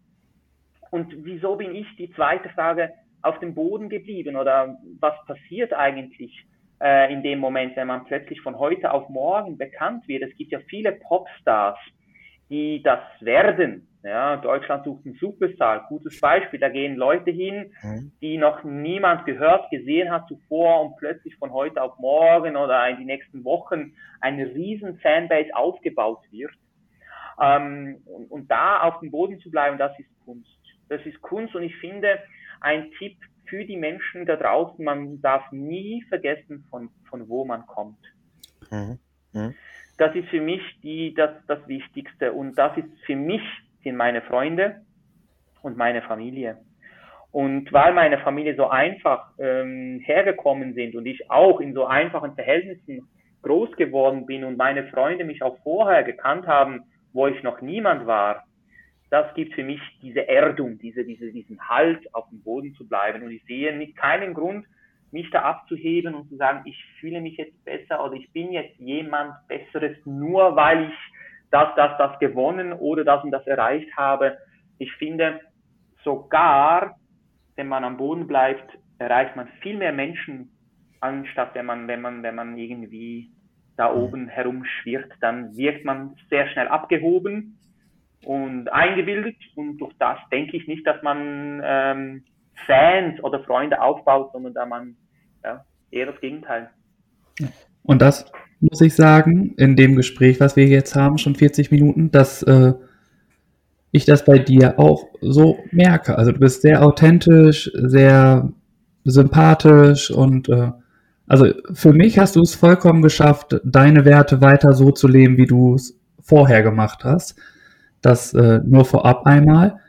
und wieso bin ich, die zweite Frage, auf dem Boden geblieben oder was passiert eigentlich? äh, in dem Moment, wenn man plötzlich von heute auf morgen bekannt wird. Es gibt ja viele Popstars, die das werden. Ja, Deutschland sucht einen Superstar. Gutes Beispiel. Da gehen Leute hin, mhm. die noch niemand gehört, gesehen hat zuvor und plötzlich von heute auf morgen oder in die nächsten Wochen eine riesen Fanbase aufgebaut wird. Ähm, und, und da auf dem Boden zu bleiben, das ist Kunst. das ist Kunst und ich finde, ein Tipp für die Menschen da draußen, man darf nie vergessen, von, von wo man kommt. Mhm. Mhm. Das ist für mich die, das, das Wichtigste und das ist für mich, sind meine Freunde und meine Familie. Und weil meine Familie so einfach ähm, hergekommen sind und ich auch in so einfachen Verhältnissen groß geworden bin und meine Freunde mich auch vorher gekannt haben, wo ich noch niemand war, das gibt für mich diese Erdung, diese, diese, diesen Halt auf dem Boden zu bleiben. Und ich sehe nicht keinen Grund, mich da abzuheben und zu sagen, ich fühle mich jetzt besser oder ich bin jetzt jemand Besseres, nur weil ich das, das, das gewonnen oder das und das erreicht habe. Ich finde, sogar wenn man am Boden bleibt, erreicht man viel mehr Menschen, anstatt wenn man, wenn man, wenn man irgendwie da mhm. oben herumschwirrt, dann wirkt man sehr schnell abgehoben und eingebildet und durch das denke ich nicht, dass man ähm, Fans oder Freunde aufbaut, sondern da man ja, eher das Gegenteil. Und das muss ich sagen, in dem Gespräch, was wir jetzt haben, schon 40 Minuten, dass äh, ich das bei dir auch so merke. Also du bist sehr authentisch, sehr sympathisch und äh, also für mich hast du es vollkommen geschafft, deine Werte weiter so zu leben, wie du es vorher gemacht hast. Das äh, nur vorab einmal.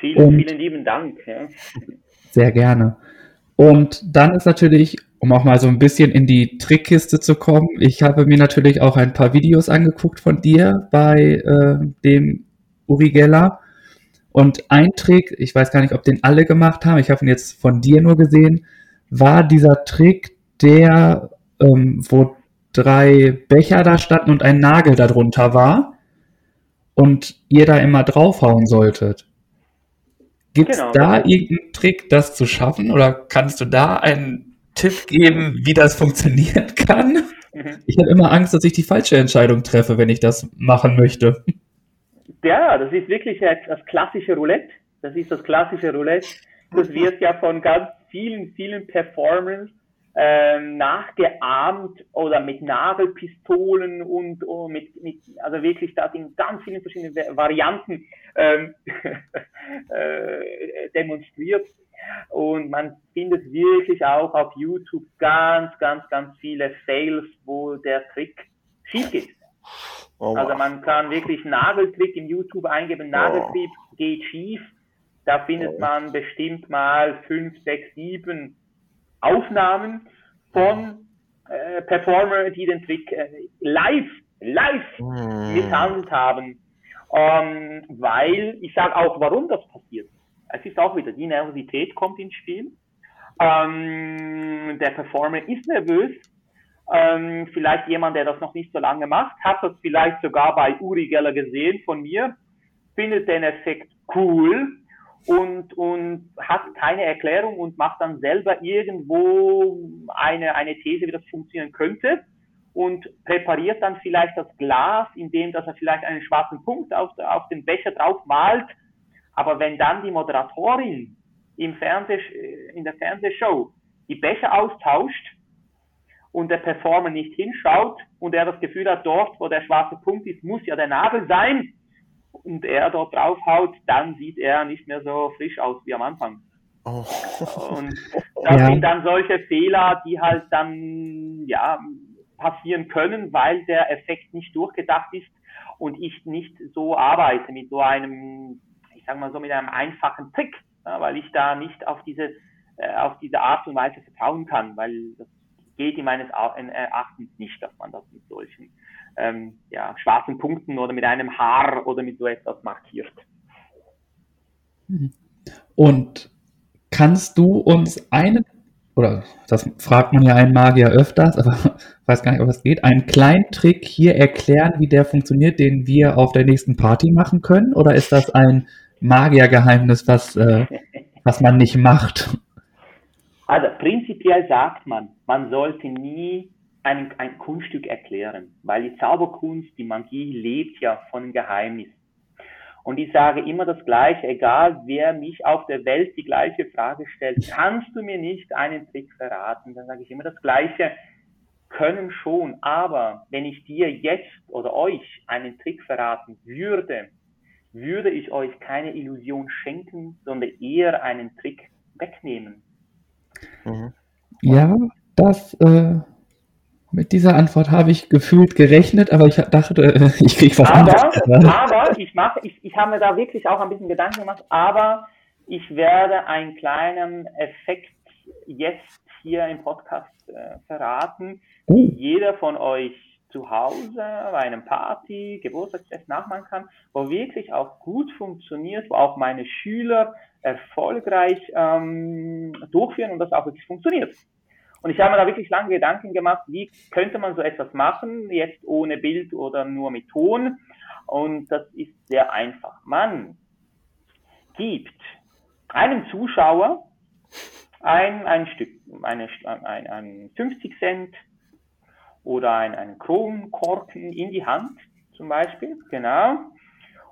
Vielen, und vielen lieben Dank. Ja. Sehr gerne. Und dann ist natürlich, um auch mal so ein bisschen in die Trickkiste zu kommen, ich habe mir natürlich auch ein paar Videos angeguckt von dir bei äh, dem Uri Geller. Und ein Trick, ich weiß gar nicht, ob den alle gemacht haben, ich habe ihn jetzt von dir nur gesehen, war dieser Trick, der, ähm, wo drei Becher da standen und ein Nagel darunter war und ihr da immer draufhauen solltet. Gibt es genau. da irgendeinen Trick, das zu schaffen? Oder kannst du da einen Tipp geben, wie das funktionieren kann? Mhm. Ich habe immer Angst, dass ich die falsche Entscheidung treffe, wenn ich das machen möchte. Ja, das ist wirklich das klassische Roulette. Das ist das klassische Roulette. Das wird ja von ganz vielen, vielen Performers ähm, nachgeahmt oder mit Nagelpistolen und, und mit, mit, also wirklich da in ganz vielen verschiedenen Varianten ähm, [LAUGHS] äh, demonstriert. Und man findet wirklich auch auf YouTube ganz, ganz, ganz viele Fails, wo der Trick schief geht. Oh, also man kann wirklich Nageltrick in YouTube eingeben, Nageltrick oh. geht schief. Da findet oh. man bestimmt mal fünf, sechs, sieben Aufnahmen von äh, Performer, die den Trick äh, live, live mm. misshandelt haben. Ähm, weil, ich sage auch, warum das passiert. Es ist auch wieder, die Nervosität kommt ins Spiel. Ähm, der Performer ist nervös, ähm, vielleicht jemand, der das noch nicht so lange macht, hat das vielleicht sogar bei Uri Geller gesehen von mir, findet den Effekt cool und, und hat keine Erklärung und macht dann selber irgendwo eine, eine These, wie das funktionieren könnte und präpariert dann vielleicht das Glas, indem dass er vielleicht einen schwarzen Punkt auf, auf den Becher drauf malt. Aber wenn dann die Moderatorin im Fernseh, in der Fernsehshow die Becher austauscht, und der Performer nicht hinschaut und er das Gefühl hat, dort, wo der schwarze Punkt ist, muss ja der Nagel sein und er dort draufhaut, dann sieht er nicht mehr so frisch aus wie am Anfang. Oh. Und das ja. sind dann solche Fehler, die halt dann, ja, passieren können, weil der Effekt nicht durchgedacht ist und ich nicht so arbeite mit so einem, ich sag mal so mit einem einfachen Trick, ja, weil ich da nicht auf diese, äh, auf diese Art und Weise vertrauen kann, weil das geht in meines Erachtens nicht, dass man das mit solchen ähm, ja, schwarzen Punkten oder mit einem Haar oder mit so etwas markiert. Und kannst du uns einen, oder das fragt man ja einen Magier öfters, aber ich [LAUGHS] weiß gar nicht, ob das geht, einen kleinen Trick hier erklären, wie der funktioniert, den wir auf der nächsten Party machen können? Oder ist das ein Magiergeheimnis, was, äh, [LAUGHS] was man nicht macht? Also prinzipiell sagt man, man sollte nie ein, ein Kunststück erklären, weil die Zauberkunst, die Magie lebt ja von Geheimnis. Und ich sage immer das Gleiche, egal wer mich auf der Welt die gleiche Frage stellt, kannst du mir nicht einen Trick verraten? Dann sage ich immer das Gleiche, können schon, aber wenn ich dir jetzt oder euch einen Trick verraten würde, würde ich euch keine Illusion schenken, sondern eher einen Trick wegnehmen. Mhm. Ja, das äh, mit dieser Antwort habe ich gefühlt gerechnet, aber ich dachte, [LAUGHS] ich kriege was aber, anderes. Aber ich mache, ich, ich habe mir da wirklich auch ein bisschen Gedanken gemacht, aber ich werde einen kleinen Effekt jetzt hier im Podcast äh, verraten, uh. jeder von euch zu Hause bei einem Party, Geburtstagsfest nachmachen kann, wo wirklich auch gut funktioniert, wo auch meine Schüler erfolgreich ähm, durchführen und das auch wirklich funktioniert. Und ich habe mir da wirklich lange Gedanken gemacht, wie könnte man so etwas machen, jetzt ohne Bild oder nur mit Ton. Und das ist sehr einfach. Man gibt einem Zuschauer ein, ein Stück, eine, ein, ein 50 Cent oder ein, einen Kronkorken in die Hand, zum Beispiel, genau.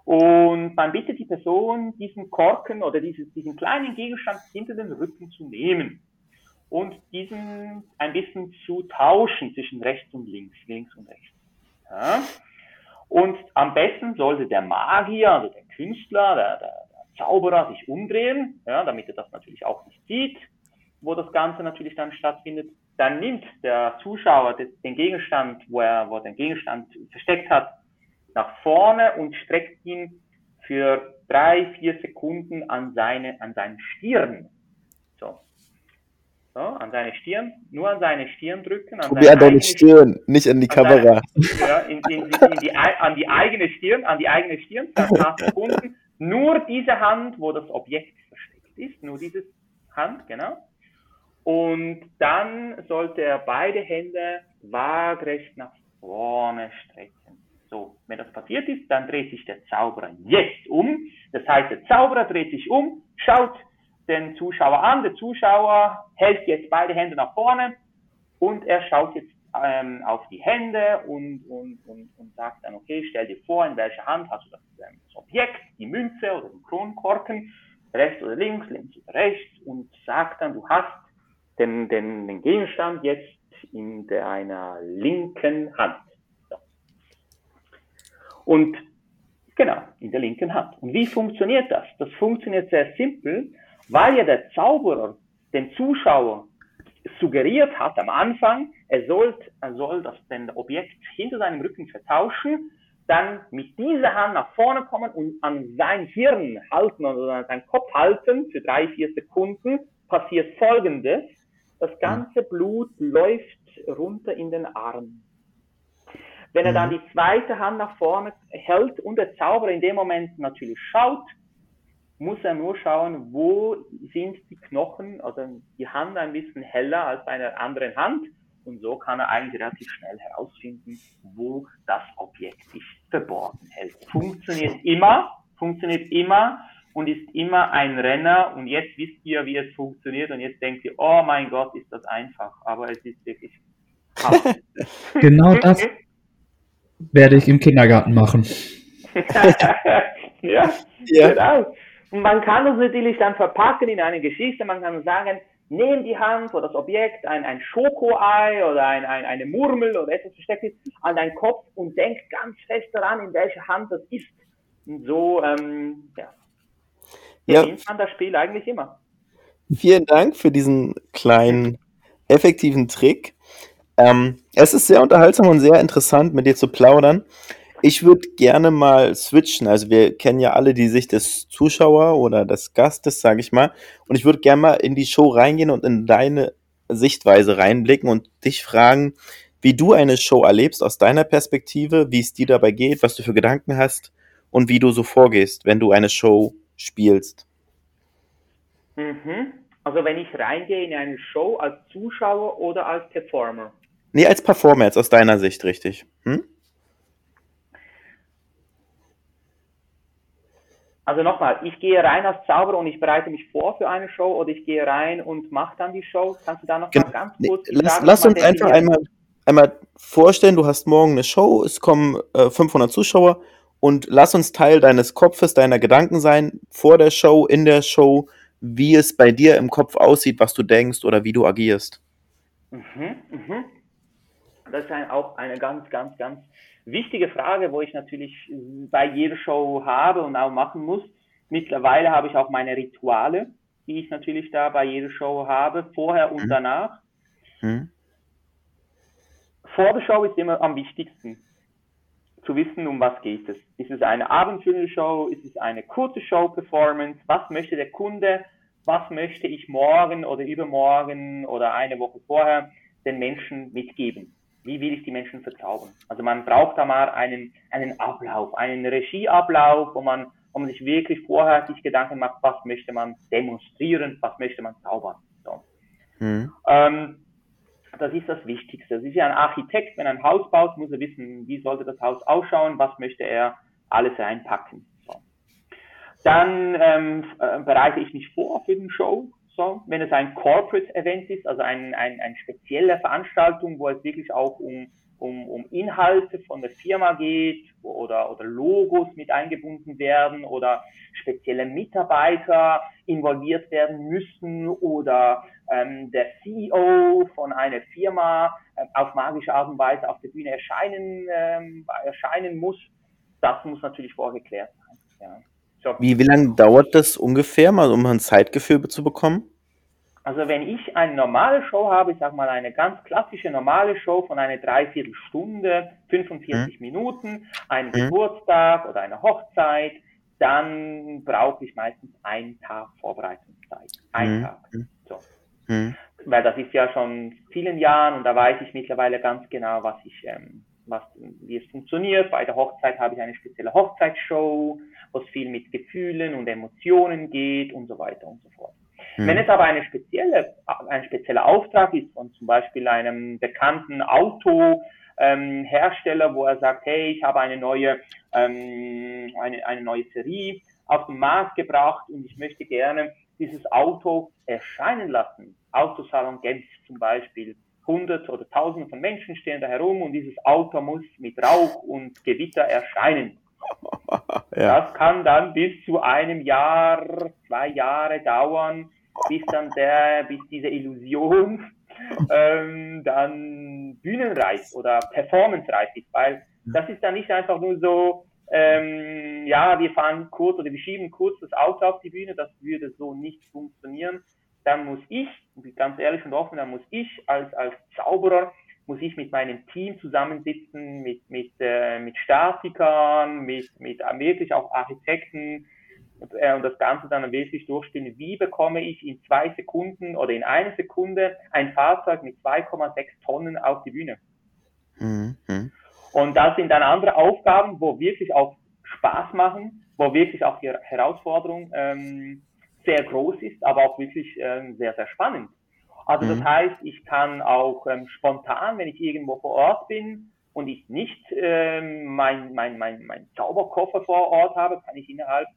Und man bittet die Person, diesen Korken oder dieses, diesen kleinen Gegenstand hinter den Rücken zu nehmen und diesen ein bisschen zu tauschen zwischen rechts und links, links und rechts. Ja. Und am besten sollte der Magier, also der Künstler, der, der, der Zauberer sich umdrehen, ja, damit er das natürlich auch nicht sieht, wo das Ganze natürlich dann stattfindet. Dann nimmt der Zuschauer den Gegenstand, wo er, wo er den Gegenstand versteckt hat, nach vorne und streckt ihn für drei, vier Sekunden an seine, an seine Stirn. So. So, an seine Stirn, nur an seine Stirn drücken. An, Probier an deine Stirn, nicht an die Kamera. Seine, ja, in, in, in die, an die eigene Stirn, an die eigene Stirn, nach Sekunden. Nur diese Hand, wo das Objekt versteckt ist, nur diese Hand, genau. Und dann sollte er beide Hände waagrecht nach vorne strecken. So, wenn das passiert ist, dann dreht sich der Zauberer jetzt um. Das heißt, der Zauberer dreht sich um, schaut den Zuschauer an. Der Zuschauer hält jetzt beide Hände nach vorne und er schaut jetzt ähm, auf die Hände und, und, und, und sagt dann, okay, stell dir vor, in welcher Hand hast du das, ähm, das Objekt, die Münze oder den Kronkorken, rechts oder links, links oder rechts und sagt dann, du hast den, den, den Gegenstand jetzt in deiner linken Hand. So. Und genau, in der linken Hand. Und wie funktioniert das? Das funktioniert sehr simpel weil ja der Zauberer dem Zuschauer suggeriert hat am Anfang, er soll, er soll das den Objekt hinter seinem Rücken vertauschen, dann mit dieser Hand nach vorne kommen und an sein Hirn halten oder an seinen Kopf halten für drei, vier Sekunden, passiert folgendes. Das ganze Blut läuft runter in den Arm. Wenn er dann mhm. die zweite Hand nach vorne hält und der Zauberer in dem Moment natürlich schaut, muss er nur schauen, wo sind die Knochen, also die Hand ein bisschen heller als bei einer anderen Hand. Und so kann er eigentlich relativ schnell herausfinden, wo das Objekt sich verborgen hält. Funktioniert immer, funktioniert immer und ist immer ein Renner. Und jetzt wisst ihr, wie es funktioniert. Und jetzt denkt ihr, oh mein Gott, ist das einfach. Aber es ist wirklich [LAUGHS] genau das werde ich im Kindergarten machen. [LAUGHS] ja, [LAUGHS] ja, genau. Man kann das natürlich dann verpacken in eine Geschichte. Man kann sagen, nehm die Hand oder das Objekt, ein, ein Schokoei oder ein, ein, eine Murmel oder etwas versteckt ist, an deinen Kopf und denk ganz fest daran, in welcher Hand das ist. Und so, ähm, ja. Ja. man das Spiel eigentlich immer. Vielen Dank für diesen kleinen, effektiven Trick. Ähm, es ist sehr unterhaltsam und sehr interessant, mit dir zu plaudern. Ich würde gerne mal switchen. Also wir kennen ja alle die Sicht des Zuschauer oder des Gastes, sage ich mal. Und ich würde gerne mal in die Show reingehen und in deine Sichtweise reinblicken und dich fragen, wie du eine Show erlebst aus deiner Perspektive, wie es dir dabei geht, was du für Gedanken hast und wie du so vorgehst, wenn du eine Show spielst. Mhm. Also wenn ich reingehe in eine Show als Zuschauer oder als Performer? Nee, als Performer jetzt aus deiner Sicht, richtig. Hm? Also nochmal, ich gehe rein als Zauberer und ich bereite mich vor für eine Show oder ich gehe rein und mache dann die Show. Kannst du da noch genau. mal ganz kurz nee, Lass, sagen, lass uns einfach einmal, einmal vorstellen, du hast morgen eine Show, es kommen äh, 500 Zuschauer und lass uns Teil deines Kopfes, deiner Gedanken sein, vor der Show, in der Show, wie es bei dir im Kopf aussieht, was du denkst oder wie du agierst. Mhm, mhm. Das ist ein, auch eine ganz, ganz, ganz wichtige Frage, wo ich natürlich bei jeder Show habe und auch machen muss. Mittlerweile habe ich auch meine Rituale, die ich natürlich da bei jeder Show habe, vorher und mhm. danach. Mhm. Vor der Show ist immer am wichtigsten zu wissen, um was geht es. Ist es eine abendfüllende Show? Ist es eine kurze Show-Performance? Was möchte der Kunde? Was möchte ich morgen oder übermorgen oder eine Woche vorher den Menschen mitgeben? Wie will ich die Menschen verzaubern? Also man braucht da mal einen, einen Ablauf, einen Regieablauf, wo man, wo man sich wirklich vorher sich Gedanken macht, was möchte man demonstrieren, was möchte man zaubern. So. Mhm. Ähm, das ist das Wichtigste. Das ist ja ein Architekt, wenn er ein Haus baut, muss er wissen, wie sollte das Haus ausschauen, was möchte er alles reinpacken. So. Dann ähm, äh, bereite ich mich vor für den Show. So, wenn es ein Corporate Event ist, also ein, ein, eine spezielle Veranstaltung, wo es wirklich auch um, um, um Inhalte von der Firma geht oder, oder Logos mit eingebunden werden oder spezielle Mitarbeiter involviert werden müssen oder ähm, der CEO von einer Firma äh, auf magische Art und Weise auf der Bühne erscheinen, ähm, erscheinen muss, das muss natürlich vorgeklärt sein. Ja. Wie, wie lange dauert das ungefähr, mal um ein Zeitgefühl zu bekommen? Also wenn ich eine normale Show habe, ich sage mal eine ganz klassische normale Show von einer Dreiviertelstunde, 45 hm. Minuten, einen hm. Geburtstag oder eine Hochzeit, dann brauche ich meistens einen Tag Vorbereitungszeit. Einen hm. Tag. So. Hm. Weil das ist ja schon vielen Jahren und da weiß ich mittlerweile ganz genau, was ich, ähm, was, wie es funktioniert. Bei der Hochzeit habe ich eine spezielle Hochzeitsshow, wo es viel mit Gefühlen und Emotionen geht und so weiter und so fort. Hm. Wenn es aber eine spezielle, ein spezieller Auftrag ist von zum Beispiel einem bekannten Autohersteller, ähm, wo er sagt, hey, ich habe eine neue, ähm, eine, eine neue Serie auf den Markt gebracht und ich möchte gerne dieses Auto erscheinen lassen. Autosalon Genf zum Beispiel. Hunderte oder Tausende von Menschen stehen da herum und dieses Auto muss mit Rauch und Gewitter erscheinen. [LAUGHS] ja. Das kann dann bis zu einem Jahr, zwei Jahre dauern, bis dann der, bis diese Illusion [LAUGHS] ähm, dann bühnenreif oder performancereif ist, weil das ist dann nicht einfach nur so, ähm, ja, wir fahren kurz oder wir schieben kurz das Auto auf die Bühne, das würde so nicht funktionieren. Dann muss ich, ganz ehrlich und offen, dann muss ich als, als Zauberer, muss ich mit meinem Team zusammensitzen, mit, mit, äh, mit Statikern, mit, mit wirklich auch Architekten und, äh, und das Ganze dann wirklich durchspielen. Wie bekomme ich in zwei Sekunden oder in einer Sekunde ein Fahrzeug mit 2,6 Tonnen auf die Bühne? Mhm. Und das sind dann andere Aufgaben, wo wirklich auch Spaß machen, wo wirklich auch die Herausforderung ähm, sehr groß ist, aber auch wirklich ähm, sehr, sehr spannend. Also das mhm. heißt, ich kann auch ähm, spontan, wenn ich irgendwo vor Ort bin und ich nicht ähm, mein, mein, mein, mein Zauberkoffer vor Ort habe, kann ich innerhalb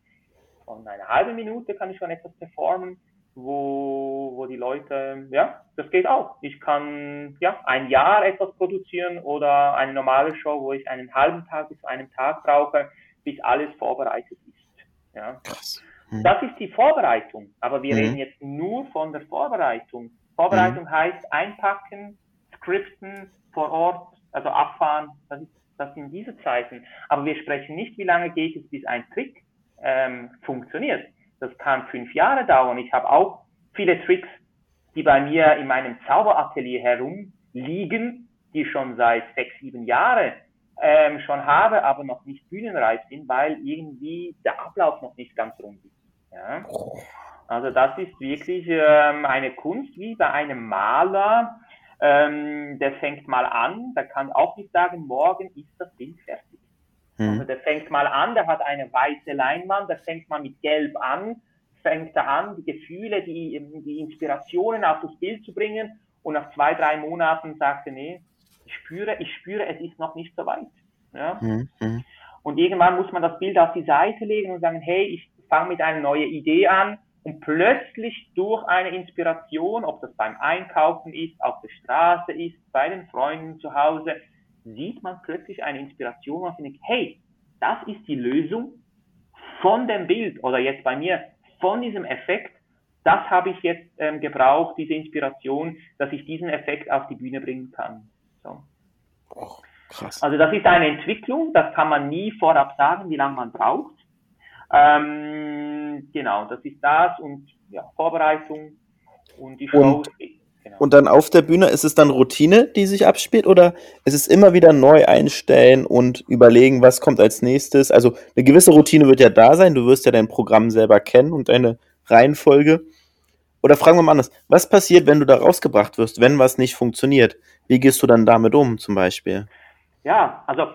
von einer halben Minute kann ich schon etwas performen, wo, wo die Leute, ja, das geht auch. Ich kann ja ein Jahr etwas produzieren oder eine normale Show, wo ich einen halben Tag bis einen Tag brauche, bis alles vorbereitet ist. Ja. Krass. Mhm. Das ist die Vorbereitung, aber wir mhm. reden jetzt nur von der Vorbereitung. Vorbereitung mhm. heißt einpacken, skripten, vor Ort, also abfahren, das, ist, das sind diese Zeiten. Aber wir sprechen nicht, wie lange geht es, bis ein Trick ähm, funktioniert. Das kann fünf Jahre dauern. Ich habe auch viele Tricks, die bei mir in meinem Zauberatelier herumliegen, die schon seit sechs, sieben Jahren ähm, schon habe, aber noch nicht bühnenreif sind, weil irgendwie der Ablauf noch nicht ganz rund ist. Ja? Also das ist wirklich ähm, eine Kunst wie bei einem Maler. Ähm, der fängt mal an, der kann auch nicht sagen, morgen ist das Bild fertig. Mhm. Also der fängt mal an, der hat eine weiße Leinwand, der fängt mal mit Gelb an, fängt er an, die Gefühle, die, die Inspirationen auf das Bild zu bringen und nach zwei, drei Monaten sagt er, nee, ich spüre, ich spüre, es ist noch nicht so weit. Ja? Mhm. mhm. Und irgendwann muss man das Bild auf die Seite legen und sagen, hey, ich fange mit einer neuen Idee an und plötzlich durch eine Inspiration, ob das beim Einkaufen ist, auf der Straße ist, bei den Freunden zu Hause, sieht man plötzlich eine Inspiration und denkt, hey, das ist die Lösung von dem Bild oder jetzt bei mir von diesem Effekt. Das habe ich jetzt ähm, gebraucht, diese Inspiration, dass ich diesen Effekt auf die Bühne bringen kann. So. Oh, krass. Also das ist eine Entwicklung, das kann man nie vorab sagen, wie lange man braucht. Ähm, genau, das ist das und ja, Vorbereitung und die Show. Und, genau. und dann auf der Bühne ist es dann Routine, die sich abspielt oder ist es immer wieder neu einstellen und überlegen, was kommt als nächstes? Also eine gewisse Routine wird ja da sein, du wirst ja dein Programm selber kennen und deine Reihenfolge. Oder fragen wir mal anders, was passiert, wenn du da rausgebracht wirst, wenn was nicht funktioniert? Wie gehst du dann damit um zum Beispiel? Ja, also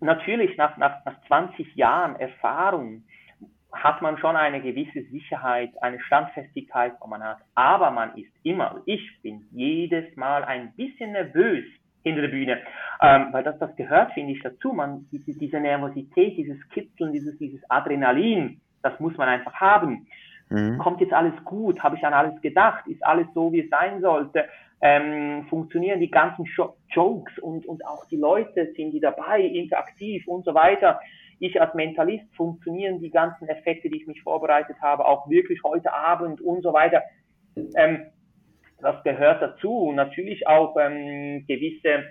natürlich nach, nach, nach 20 Jahren Erfahrung hat man schon eine gewisse Sicherheit, eine Standfestigkeit, wo man hat. Aber man ist immer, ich bin jedes Mal ein bisschen nervös hinter der Bühne, ähm, weil das, das gehört, finde ich, dazu. Man, diese, diese Nervosität, dieses Kitzeln, dieses, dieses Adrenalin, das muss man einfach haben. Mhm. Kommt jetzt alles gut? Habe ich an alles gedacht? Ist alles so, wie es sein sollte? Ähm, funktionieren die ganzen Jokes und, und auch die Leute, sind die dabei, interaktiv und so weiter? Ich als Mentalist funktionieren die ganzen Effekte, die ich mich vorbereitet habe, auch wirklich heute Abend und so weiter. Ähm, das gehört dazu natürlich auch ähm, gewisse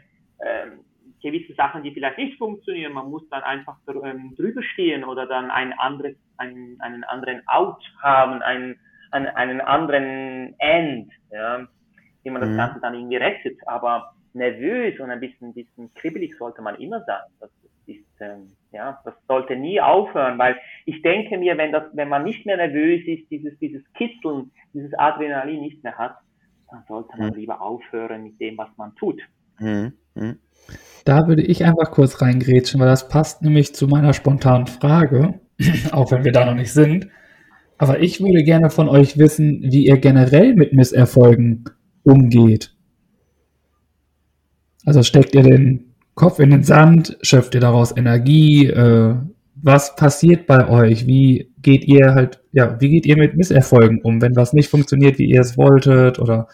ähm, gewisse Sachen, die vielleicht nicht funktionieren. Man muss dann einfach ähm, drüber stehen oder dann ein anderes, einen, einen anderen Out haben, einen, einen, einen anderen End, ja, wie man das mhm. Ganze dann irgendwie rettet. Aber nervös und ein bisschen, bisschen kribbelig sollte man immer sein. Das ist, ähm, ja, das sollte nie aufhören, weil ich denke mir, wenn das, wenn man nicht mehr nervös ist, dieses, dieses Kitzeln, dieses Adrenalin nicht mehr hat, dann sollte man mhm. lieber aufhören mit dem, was man tut. Mhm. mhm. Da würde ich einfach kurz reingrätschen, weil das passt nämlich zu meiner spontanen Frage, [CLEARS THROAT] auch wenn wir da noch nicht sind. Aber ich würde gerne von euch wissen, wie ihr generell mit Misserfolgen umgeht. Also steckt ihr den Kopf in den Sand, schöpft ihr daraus Energie? Äh, was passiert bei euch? Wie geht ihr halt, ja, wie geht ihr mit Misserfolgen um, wenn was nicht funktioniert, wie ihr es wolltet? Oder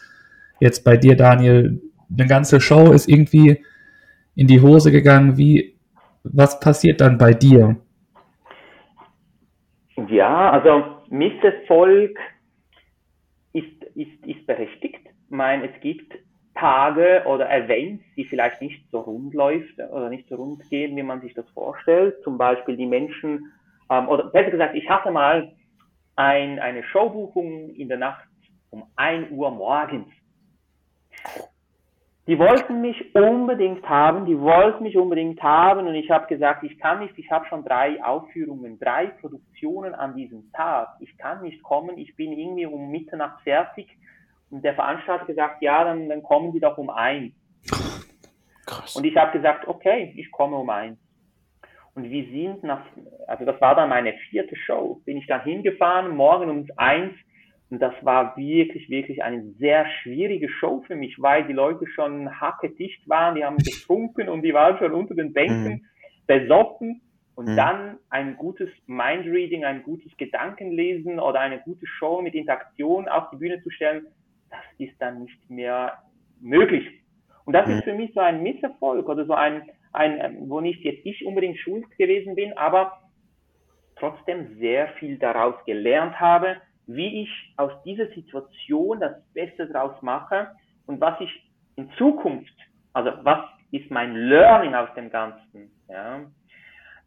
jetzt bei dir, Daniel, eine ganze Show ist irgendwie in die Hose gegangen. Wie, was passiert dann bei dir? Ja, also Misserfolg ist, ist, ist berechtigt. Meine, es gibt Tage oder Events, die vielleicht nicht so rund läuft oder nicht so rund gehen, wie man sich das vorstellt. Zum Beispiel die Menschen, ähm, oder besser gesagt, ich hatte mal ein, eine Showbuchung in der Nacht um 1 Uhr morgens. Die wollten mich unbedingt haben, die wollten mich unbedingt haben und ich habe gesagt, ich kann nicht, ich habe schon drei Aufführungen, drei Produktionen an diesem Tag. Ich kann nicht kommen, ich bin irgendwie um Mitternacht fertig und der Veranstalter hat gesagt, ja, dann, dann kommen Sie doch um eins. [LAUGHS] Krass. Und ich habe gesagt, okay, ich komme um eins. Und wir sind nach, also das war dann meine vierte Show, bin ich dann hingefahren, morgen um eins und das war wirklich, wirklich eine sehr schwierige Show für mich, weil die Leute schon hackedicht waren, die haben [LAUGHS] getrunken und die waren schon unter den Bänken mhm. besoffen. Und mhm. dann ein gutes Mindreading, ein gutes Gedankenlesen oder eine gute Show mit Interaktion auf die Bühne zu stellen, das ist dann nicht mehr möglich. Und das mhm. ist für mich so ein Misserfolg oder so ein, ein, wo nicht jetzt ich unbedingt schuld gewesen bin, aber trotzdem sehr viel daraus gelernt habe, wie ich aus dieser Situation das Beste draus mache und was ich in Zukunft, also was ist mein Learning aus dem Ganzen. Ja.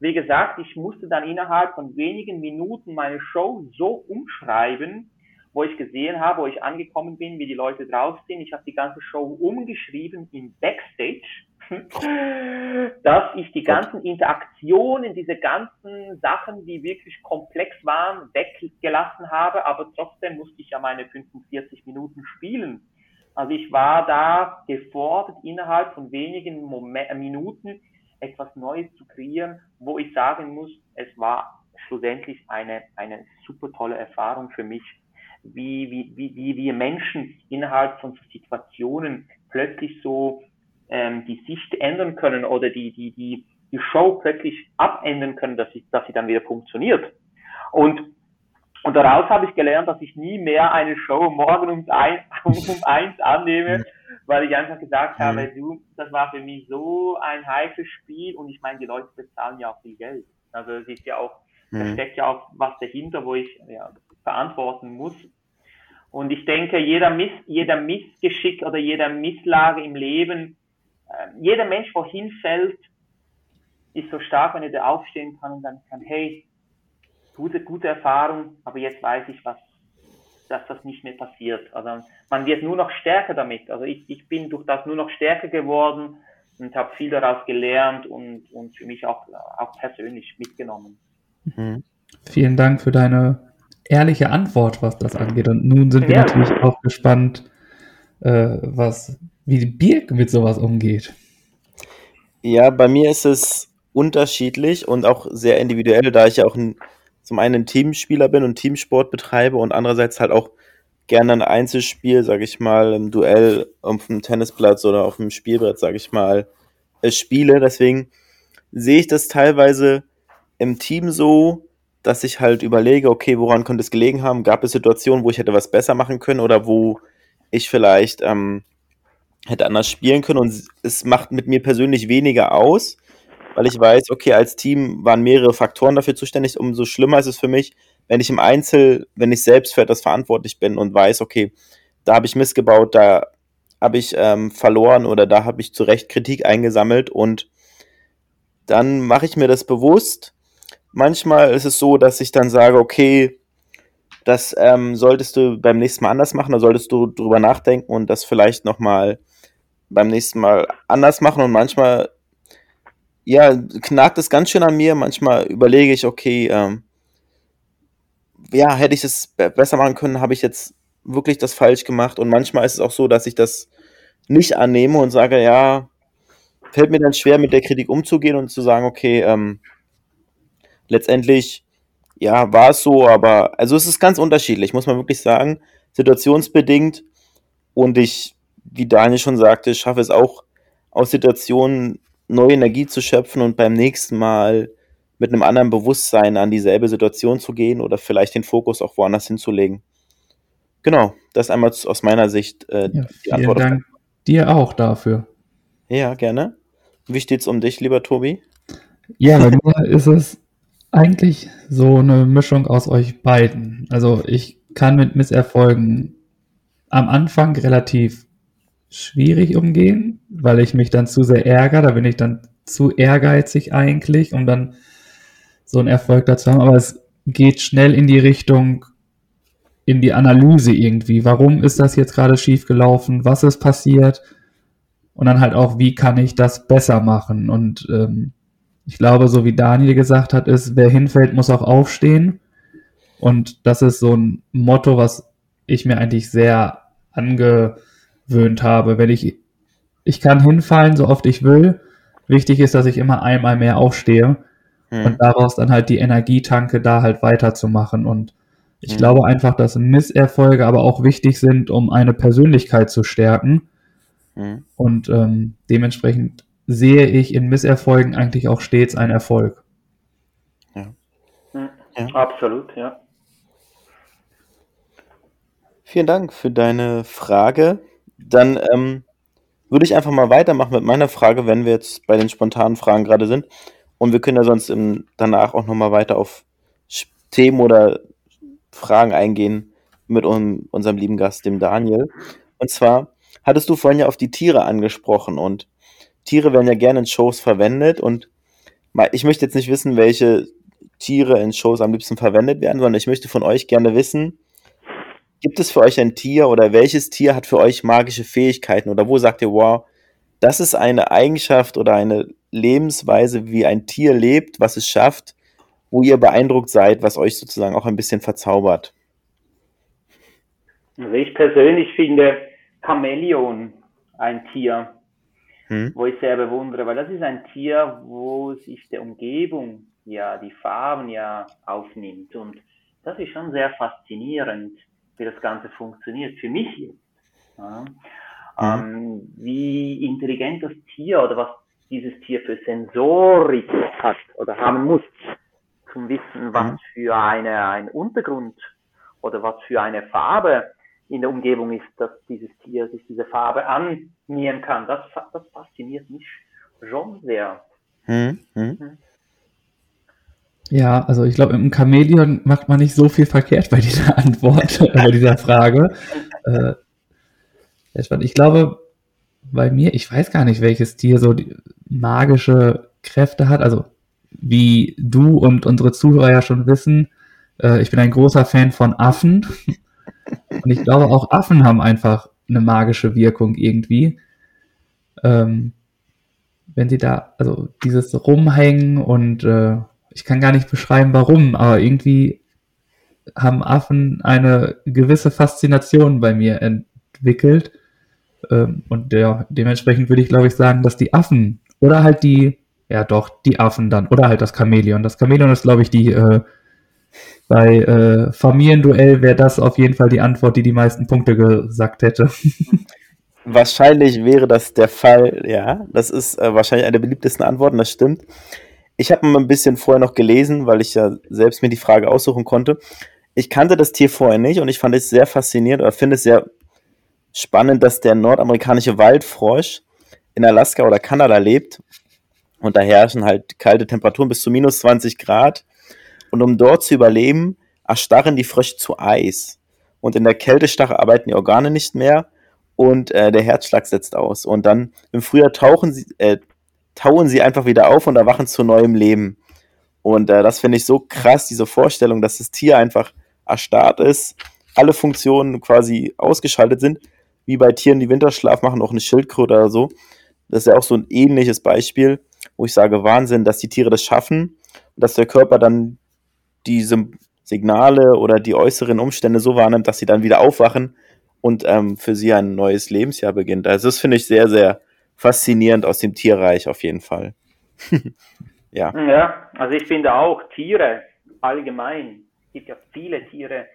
Wie gesagt, ich musste dann innerhalb von wenigen Minuten meine Show so umschreiben, wo ich gesehen habe, wo ich angekommen bin, wie die Leute drauf sind. Ich habe die ganze Show umgeschrieben in Backstage, [LAUGHS] dass ich die ganzen Interaktionen, diese ganzen Sachen, die wirklich komplex waren, weggelassen habe, aber trotzdem musste ich ja meine 45 Minuten spielen. Also ich war da gefordert, innerhalb von wenigen Moment, Minuten etwas Neues zu kreieren, wo ich sagen muss, es war schlussendlich eine, eine super tolle Erfahrung für mich wie, wie, wie, wie wir Menschen innerhalb von Situationen plötzlich so ähm, die Sicht ändern können oder die, die, die, die Show plötzlich abändern können, dass sie, dass sie dann wieder funktioniert. Und, und daraus habe ich gelernt, dass ich nie mehr eine Show morgen um, ein, [LAUGHS] um eins annehme, weil ich einfach gesagt habe, du, das war für mich so ein heikles Spiel und ich meine, die Leute bezahlen ja auch viel Geld. Also es ist ja auch, da mhm. steckt ja auch was dahinter, wo ich ja, verantworten muss. Und ich denke, jeder, Miss, jeder Missgeschick oder jeder Misslage im Leben äh, jeder Mensch, wo hinfällt, ist so stark, wenn er da aufstehen kann und dann kann, hey, gute, gute Erfahrung, aber jetzt weiß ich, was, dass das nicht mehr passiert. Also man wird nur noch stärker damit. Also ich, ich bin durch das nur noch stärker geworden und habe viel daraus gelernt und, und für mich auch, auch persönlich mitgenommen. Mhm. Vielen Dank für deine ehrliche Antwort, was das angeht. Und nun sind wir ja. natürlich auch gespannt, äh, was, wie Birk mit sowas umgeht. Ja, bei mir ist es unterschiedlich und auch sehr individuell, da ich ja auch ein, zum einen ein Teamspieler bin und Teamsport betreibe und andererseits halt auch gerne ein Einzelspiel, sage ich mal, im Duell auf dem Tennisplatz oder auf dem Spielbrett, sage ich mal, äh, spiele. Deswegen sehe ich das teilweise im Team so, dass ich halt überlege, okay, woran könnte es gelegen haben? Gab es Situationen, wo ich hätte was besser machen können oder wo ich vielleicht ähm, hätte anders spielen können und es macht mit mir persönlich weniger aus, weil ich weiß, okay, als Team waren mehrere Faktoren dafür zuständig. Umso schlimmer ist es für mich, wenn ich im Einzel, wenn ich selbst für etwas verantwortlich bin und weiß, okay, da habe ich missgebaut, da habe ich ähm, verloren oder da habe ich zu Recht Kritik eingesammelt und dann mache ich mir das bewusst. Manchmal ist es so, dass ich dann sage, okay, das ähm, solltest du beim nächsten Mal anders machen, da solltest du drüber nachdenken und das vielleicht nochmal beim nächsten Mal anders machen und manchmal ja, knackt es ganz schön an mir. Manchmal überlege ich, okay, ähm, ja, hätte ich es besser machen können, habe ich jetzt wirklich das falsch gemacht. Und manchmal ist es auch so, dass ich das nicht annehme und sage, ja, fällt mir dann schwer, mit der Kritik umzugehen und zu sagen, okay, ähm, letztendlich, ja, war es so, aber, also es ist ganz unterschiedlich, muss man wirklich sagen, situationsbedingt. Und ich, wie Daniel schon sagte, schaffe es auch aus Situationen neue Energie zu schöpfen und beim nächsten Mal mit einem anderen Bewusstsein an dieselbe Situation zu gehen oder vielleicht den Fokus auch woanders hinzulegen. Genau, das einmal aus meiner Sicht äh, ja, die vielen Antwort. Dank dir auch dafür. Ja, gerne. Wie steht's um dich, lieber Tobi? Ja, bei mir ist es eigentlich so eine Mischung aus euch beiden. Also ich kann mit Misserfolgen am Anfang relativ schwierig umgehen, weil ich mich dann zu sehr ärgere. Da bin ich dann zu ehrgeizig eigentlich, um dann so einen Erfolg dazu haben. Aber es geht schnell in die Richtung, in die Analyse irgendwie. Warum ist das jetzt gerade schief gelaufen? Was ist passiert? Und dann halt auch, wie kann ich das besser machen? Und ähm, ich glaube, so wie Daniel gesagt hat, ist, wer hinfällt, muss auch aufstehen. Und das ist so ein Motto, was ich mir eigentlich sehr ange gewöhnt habe. Wenn ich, ich kann hinfallen, so oft ich will. Wichtig ist, dass ich immer einmal mehr aufstehe hm. und daraus dann halt die Energie tanke, da halt weiterzumachen. Und ich hm. glaube einfach, dass Misserfolge aber auch wichtig sind, um eine Persönlichkeit zu stärken. Hm. Und ähm, dementsprechend sehe ich in Misserfolgen eigentlich auch stets einen Erfolg. Ja. Ja. Absolut, ja. Vielen Dank für deine Frage. Dann ähm, würde ich einfach mal weitermachen mit meiner Frage, wenn wir jetzt bei den spontanen Fragen gerade sind. Und wir können ja sonst im, danach auch nochmal weiter auf Themen oder Fragen eingehen mit un, unserem lieben Gast, dem Daniel. Und zwar hattest du vorhin ja auf die Tiere angesprochen und Tiere werden ja gerne in Shows verwendet und ich möchte jetzt nicht wissen, welche Tiere in Shows am liebsten verwendet werden, sondern ich möchte von euch gerne wissen, Gibt es für euch ein Tier oder welches Tier hat für euch magische Fähigkeiten oder wo sagt ihr, wow, das ist eine Eigenschaft oder eine Lebensweise, wie ein Tier lebt, was es schafft, wo ihr beeindruckt seid, was euch sozusagen auch ein bisschen verzaubert? Also ich persönlich finde Chamäleon ein Tier, hm? wo ich sehr bewundere, weil das ist ein Tier, wo sich der Umgebung ja die Farben ja aufnimmt und das ist schon sehr faszinierend wie das Ganze funktioniert, für mich jetzt. Ja. Mhm. Ähm, wie intelligent das Tier oder was dieses Tier für Sensorik hat oder haben muss, zum Wissen, was mhm. für eine, ein Untergrund oder was für eine Farbe in der Umgebung ist, dass dieses Tier sich diese Farbe annähern kann. Das, das fasziniert mich schon sehr. Mhm. mhm. mhm. Ja, also ich glaube, im Chamäleon macht man nicht so viel verkehrt bei dieser Antwort, [LAUGHS] bei dieser Frage. [LAUGHS] Äh, ich glaube, bei mir, ich weiß gar nicht, welches Tier so magische Kräfte hat. Also, wie du und unsere Zuhörer ja schon wissen, äh, ich bin ein großer Fan von Affen. Und ich glaube, auch Affen haben einfach eine magische Wirkung irgendwie. Ähm, wenn sie da, also dieses Rumhängen und äh, ich kann gar nicht beschreiben, warum, aber irgendwie haben Affen eine gewisse Faszination bei mir entwickelt. Ähm, und ja, dementsprechend würde ich, glaube ich, sagen, dass die Affen oder halt die, ja doch, die Affen dann, oder halt das Chamäleon. Das Chamäleon ist, glaube ich, die, äh, bei äh, Familienduell wäre das auf jeden Fall die Antwort, die die meisten Punkte gesagt hätte. [LAUGHS] Wahrscheinlich wäre das der Fall, ja. Das ist äh, wahrscheinlich eine der beliebtesten Antworten, das stimmt. Ich habe mal ein bisschen vorher noch gelesen, weil ich ja selbst mir die Frage aussuchen konnte. Ich kannte das Tier vorher nicht und ich fand es sehr faszinierend oder finde es sehr spannend, dass der nordamerikanische Waldfrosch in Alaska oder Kanada lebt. Und da herrschen halt kalte Temperaturen bis zu minus 20 Grad. Und um dort zu überleben, erstarren die Frösche zu Eis. Und in der Kältestache arbeiten die Organe nicht mehr und äh, der Herzschlag setzt aus. Und dann im Frühjahr tauchen sie, äh, tauen sie einfach wieder auf und erwachen zu neuem Leben. Und äh, das finde ich so krass, diese Vorstellung, dass das Tier einfach erstarrt ist, alle Funktionen quasi ausgeschaltet sind, wie bei Tieren, die Winterschlaf machen, auch eine Schildkröte oder so. Das ist ja auch so ein ähnliches Beispiel, wo ich sage, Wahnsinn, dass die Tiere das schaffen und dass der Körper dann diese Signale oder die äußeren Umstände so wahrnimmt, dass sie dann wieder aufwachen und ähm, für sie ein neues Lebensjahr beginnt. Also das finde ich sehr, sehr faszinierend aus dem Tierreich auf jeden Fall. [LAUGHS] ja. Ja, also ich finde auch Tiere allgemein. Es gibt ja viele Tiere,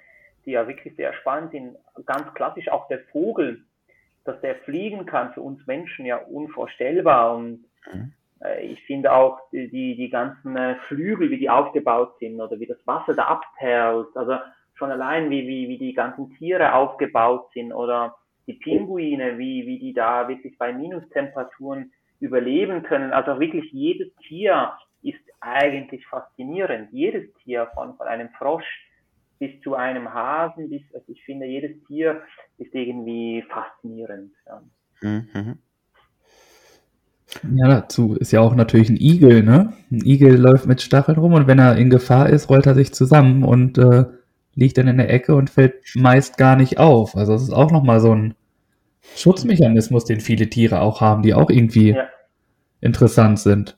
die ja wirklich sehr spannend sind. Ganz klassisch auch der Vogel, dass der fliegen kann, für uns Menschen ja unvorstellbar. Und mhm. Äh, ich finde auch die, die ganzen äh, Flügel, wie die aufgebaut sind oder wie das Wasser da abperlt. Also schon allein, wie, wie, wie die ganzen Tiere aufgebaut sind oder die Pinguine, wie, wie die da wirklich bei Minustemperaturen überleben können. Also wirklich jedes Tier ist eigentlich faszinierend. Jedes Tier von, von einem Frosch bis zu einem Hasen, bis, also ich finde, jedes Tier ist irgendwie faszinierend. Ja. Mhm. Ja, dazu ist ja auch natürlich ein Igel, ne? Ein Igel läuft mit Stacheln rum und wenn er in Gefahr ist, rollt er sich zusammen und äh, liegt dann in der Ecke und fällt meist gar nicht auf. Also das ist auch nochmal so ein Schutzmechanismus, den viele Tiere auch haben, die auch irgendwie ja. interessant sind.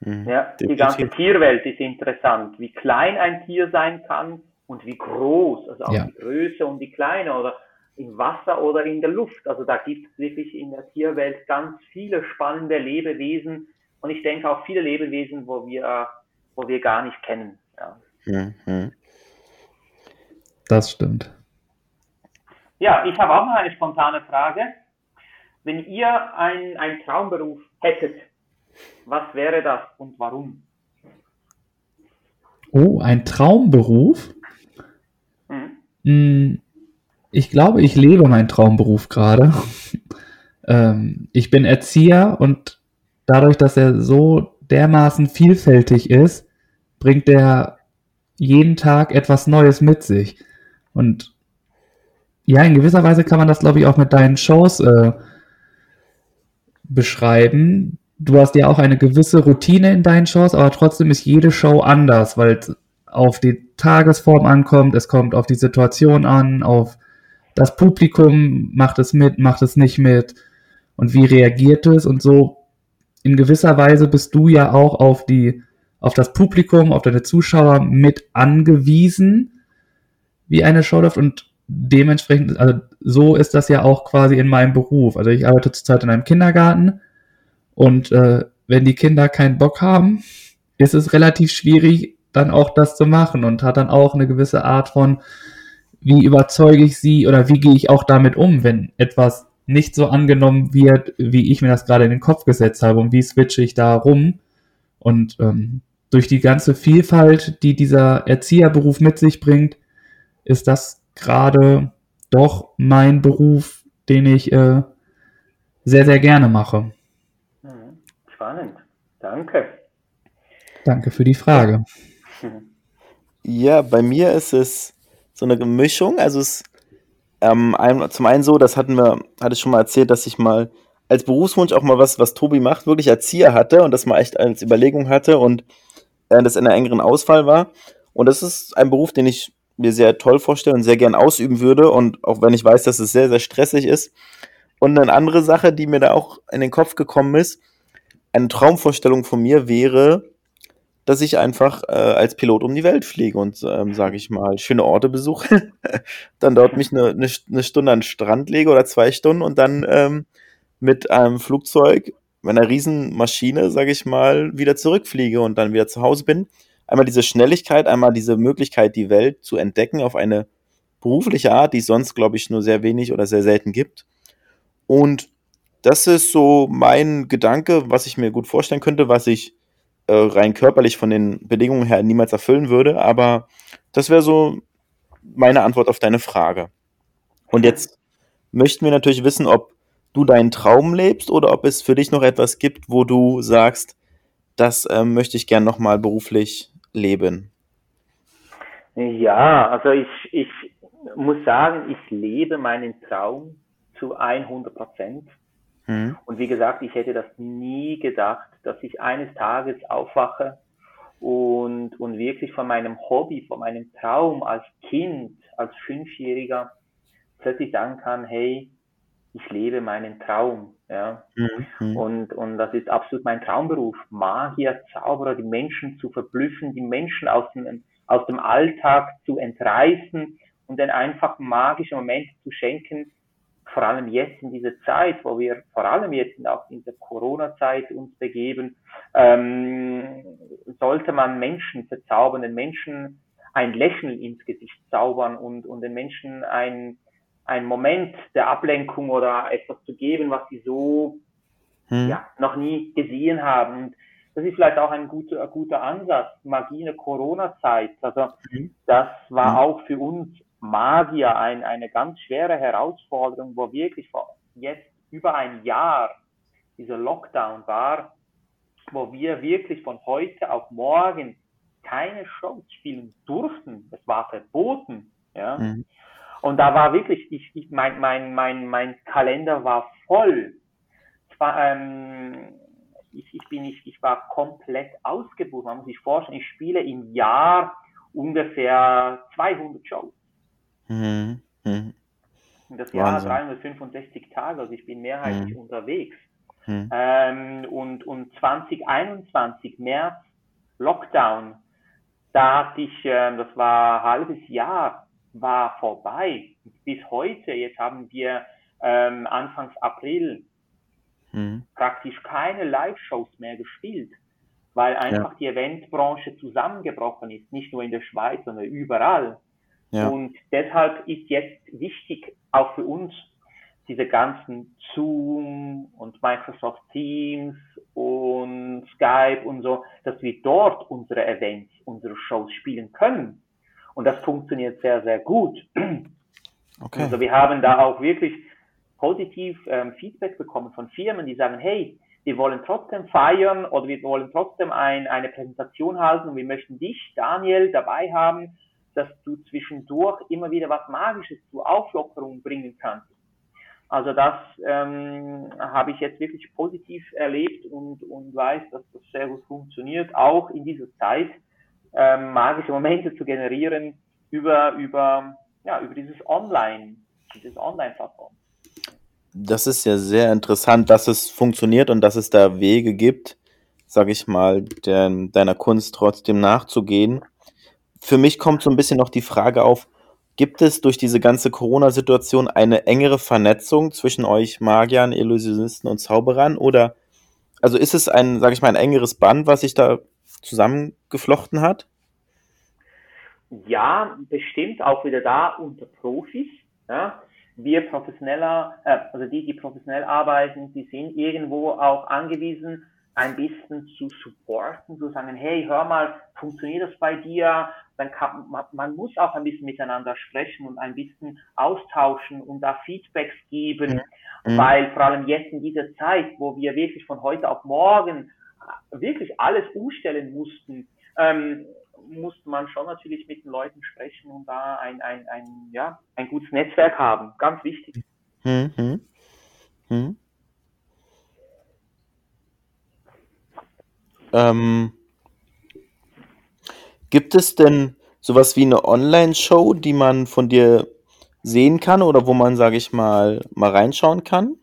Mhm. Ja, die ganze Tierwelt ist interessant, wie klein ein Tier sein kann und wie groß, also auch ja. die Größe und die Kleine oder im Wasser oder in der Luft. Also da gibt es wirklich in der Tierwelt ganz viele spannende Lebewesen und ich denke auch viele Lebewesen, wo wir, wo wir gar nicht kennen. Ja. Mhm. Das stimmt. Ja, ich habe auch noch eine spontane Frage. Wenn ihr einen Traumberuf hättet, was wäre das und warum? Oh, ein Traumberuf? Mhm. Ich glaube, ich lebe meinen Traumberuf gerade. ähm, ich bin Erzieher und dadurch, dass er so dermaßen vielfältig ist, bringt er jeden Tag etwas Neues mit sich. Und ja, in gewisser Weise kann man das, glaube ich, auch mit deinen Shows äh, beschreiben. Du hast ja auch eine gewisse Routine in deinen Shows, aber trotzdem ist jede Show anders, weil es auf die Tagesform ankommt, es kommt auf die Situation an, auf das Publikum, macht es mit, macht es nicht mit und wie reagiert es und so. In gewisser Weise bist du ja auch auf die, auf das Publikum, auf deine Zuschauer mit angewiesen wie eine Show läuft und dementsprechend, also so ist das ja auch quasi in meinem Beruf. Also ich arbeite zurzeit in einem Kindergarten und äh, wenn die Kinder keinen Bock haben, ist es relativ schwierig, dann auch das zu machen und hat dann auch eine gewisse Art von, wie überzeuge ich sie oder wie gehe ich auch damit um, wenn etwas nicht so angenommen wird, wie ich mir das gerade in den Kopf gesetzt habe und wie switche ich da rum. Und ähm, durch die ganze Vielfalt, die dieser Erzieherberuf mit sich bringt, ist das gerade doch mein Beruf, den ich äh, sehr, sehr gerne mache. Mhm. Spannend. Danke. Danke für die Frage. [LAUGHS] Ja, bei mir ist es so eine Mischung. Also es ähm, zum einen so, das hatten wir, hatte ich schon mal erzählt, dass ich mal als Berufswunsch auch mal was, was Tobi macht, wirklich Erzieher hatte und das mal echt als Überlegung hatte und äh, das in einer engeren Auswahl war. Und das ist ein Beruf, den ich mir sehr toll vorstelle und sehr gern ausüben würde. Und auch wenn ich weiß, dass es sehr, sehr stressig ist. Und eine andere Sache, die mir da auch in den Kopf gekommen ist, eine Traumvorstellung von mir wäre, dass ich einfach äh, als Pilot um die Welt fliege und, ähm, sage ich mal, schöne Orte besuche. [LAUGHS] dann dort mich eine, eine, eine, Stunde an den Strand lege oder zwei Stunden und dann ähm, mit einem Flugzeug, einer Riesenmaschine, sage ich mal, wieder zurückfliege und dann wieder zu Hause bin. Einmal diese Schnelligkeit, einmal diese Möglichkeit, die Welt zu entdecken auf eine berufliche Art, die es sonst, glaube ich, nur sehr wenig oder sehr selten gibt. Und das ist so mein Gedanke, was ich mir gut vorstellen könnte, was ich äh, rein körperlich von den Bedingungen her niemals erfüllen würde. Aber das wäre so meine Antwort auf deine Frage. Und jetzt möchten wir natürlich wissen, ob du deinen Traum lebst oder ob es für dich noch etwas gibt, wo du sagst, das äh, möchte ich gern nochmal beruflich leben. Ja, also ich, ich muss sagen, ich lebe meinen Traum zu 100 Prozent. Mhm. Und wie gesagt, ich hätte das nie gedacht, dass ich eines Tages aufwache und, und wirklich von meinem Hobby, von meinem Traum als Kind, als Fünfjähriger plötzlich sagen kann, hey, ich lebe meinen Traum. Ja. Mhm. Und, und das ist absolut mein Traumberuf. Magier, Zauberer, die Menschen zu verblüffen, die Menschen aus dem, aus dem Alltag zu entreißen und dann einfach magische Momente zu schenken, vor allem jetzt in dieser Zeit, wo wir vor allem jetzt auch in der Corona-Zeit uns begeben, ähm, sollte man Menschen verzaubern, den Menschen ein Lächeln ins Gesicht zaubern und, und den Menschen ein, ein Moment der Ablenkung oder etwas zu geben, was sie so hm. ja, noch nie gesehen haben. Und das ist vielleicht auch ein guter, ein guter Ansatz, Magie in der Corona-Zeit. Also hm. das war hm. auch für uns Magier ein, eine ganz schwere Herausforderung, wo wirklich vor jetzt über ein Jahr dieser Lockdown war, wo wir wirklich von heute auf morgen keine Shows spielen durften. Es war verboten. Ja. Mhm. Und da war wirklich, ich, ich, mein, mein, mein, mein Kalender war voll. War, ähm, ich, ich, bin, ich, ich war komplett ausgebucht. Man muss sich vorstellen, ich spiele im Jahr ungefähr 200 Shows. Mhm. Mhm. Das Jahr Wahnsinn. 365 Tage, also ich bin mehrheitlich mhm. unterwegs. Mhm. Ähm, und, und 2021, März, Lockdown, da hatte ich, äh, das war ein halbes Jahr, war vorbei. Bis heute, jetzt haben wir ähm, Anfangs April mhm. praktisch keine Live-Shows mehr gespielt, weil einfach ja. die Eventbranche zusammengebrochen ist, nicht nur in der Schweiz, sondern überall. Ja. Und deshalb ist jetzt wichtig, auch für uns, diese ganzen Zoom und Microsoft Teams und Skype und so, dass wir dort unsere Events, unsere Shows spielen können. Und das funktioniert sehr, sehr gut. Okay. Also wir haben da auch wirklich positiv ähm, Feedback bekommen von Firmen, die sagen, hey, wir wollen trotzdem feiern oder wir wollen trotzdem ein, eine Präsentation halten und wir möchten dich, Daniel, dabei haben dass du zwischendurch immer wieder was Magisches zur Auflockerung bringen kannst. Also das ähm, habe ich jetzt wirklich positiv erlebt und, und weiß, dass das sehr gut funktioniert, auch in dieser Zeit ähm, magische Momente zu generieren über, über, ja, über dieses Online, dieses Online-Plattform. Das ist ja sehr interessant, dass es funktioniert und dass es da Wege gibt, sage ich mal, der, deiner Kunst trotzdem nachzugehen für mich kommt so ein bisschen noch die Frage auf, gibt es durch diese ganze Corona-Situation eine engere Vernetzung zwischen euch Magiern, Illusionisten und Zauberern? Oder also ist es ein, sage ich mal, ein engeres Band, was sich da zusammengeflochten hat? Ja, bestimmt auch wieder da unter Profis. Ja. Wir professioneller, äh, also die, die professionell arbeiten, die sind irgendwo auch angewiesen ein bisschen zu supporten, zu sagen, hey, hör mal, funktioniert das bei dir? dann kann man, man muss auch ein bisschen miteinander sprechen und ein bisschen austauschen und da Feedbacks geben, mhm. mhm. weil vor allem jetzt in dieser Zeit, wo wir wirklich von heute auf morgen wirklich alles umstellen mussten, ähm, musste man schon natürlich mit den Leuten sprechen und da ein, ein, ein, ja, ein gutes Netzwerk haben. Ganz wichtig. Mhm. Mhm. mhm. Ähm, gibt es denn sowas wie eine Online-Show, die man von dir sehen kann oder wo man, sage ich mal, mal reinschauen kann?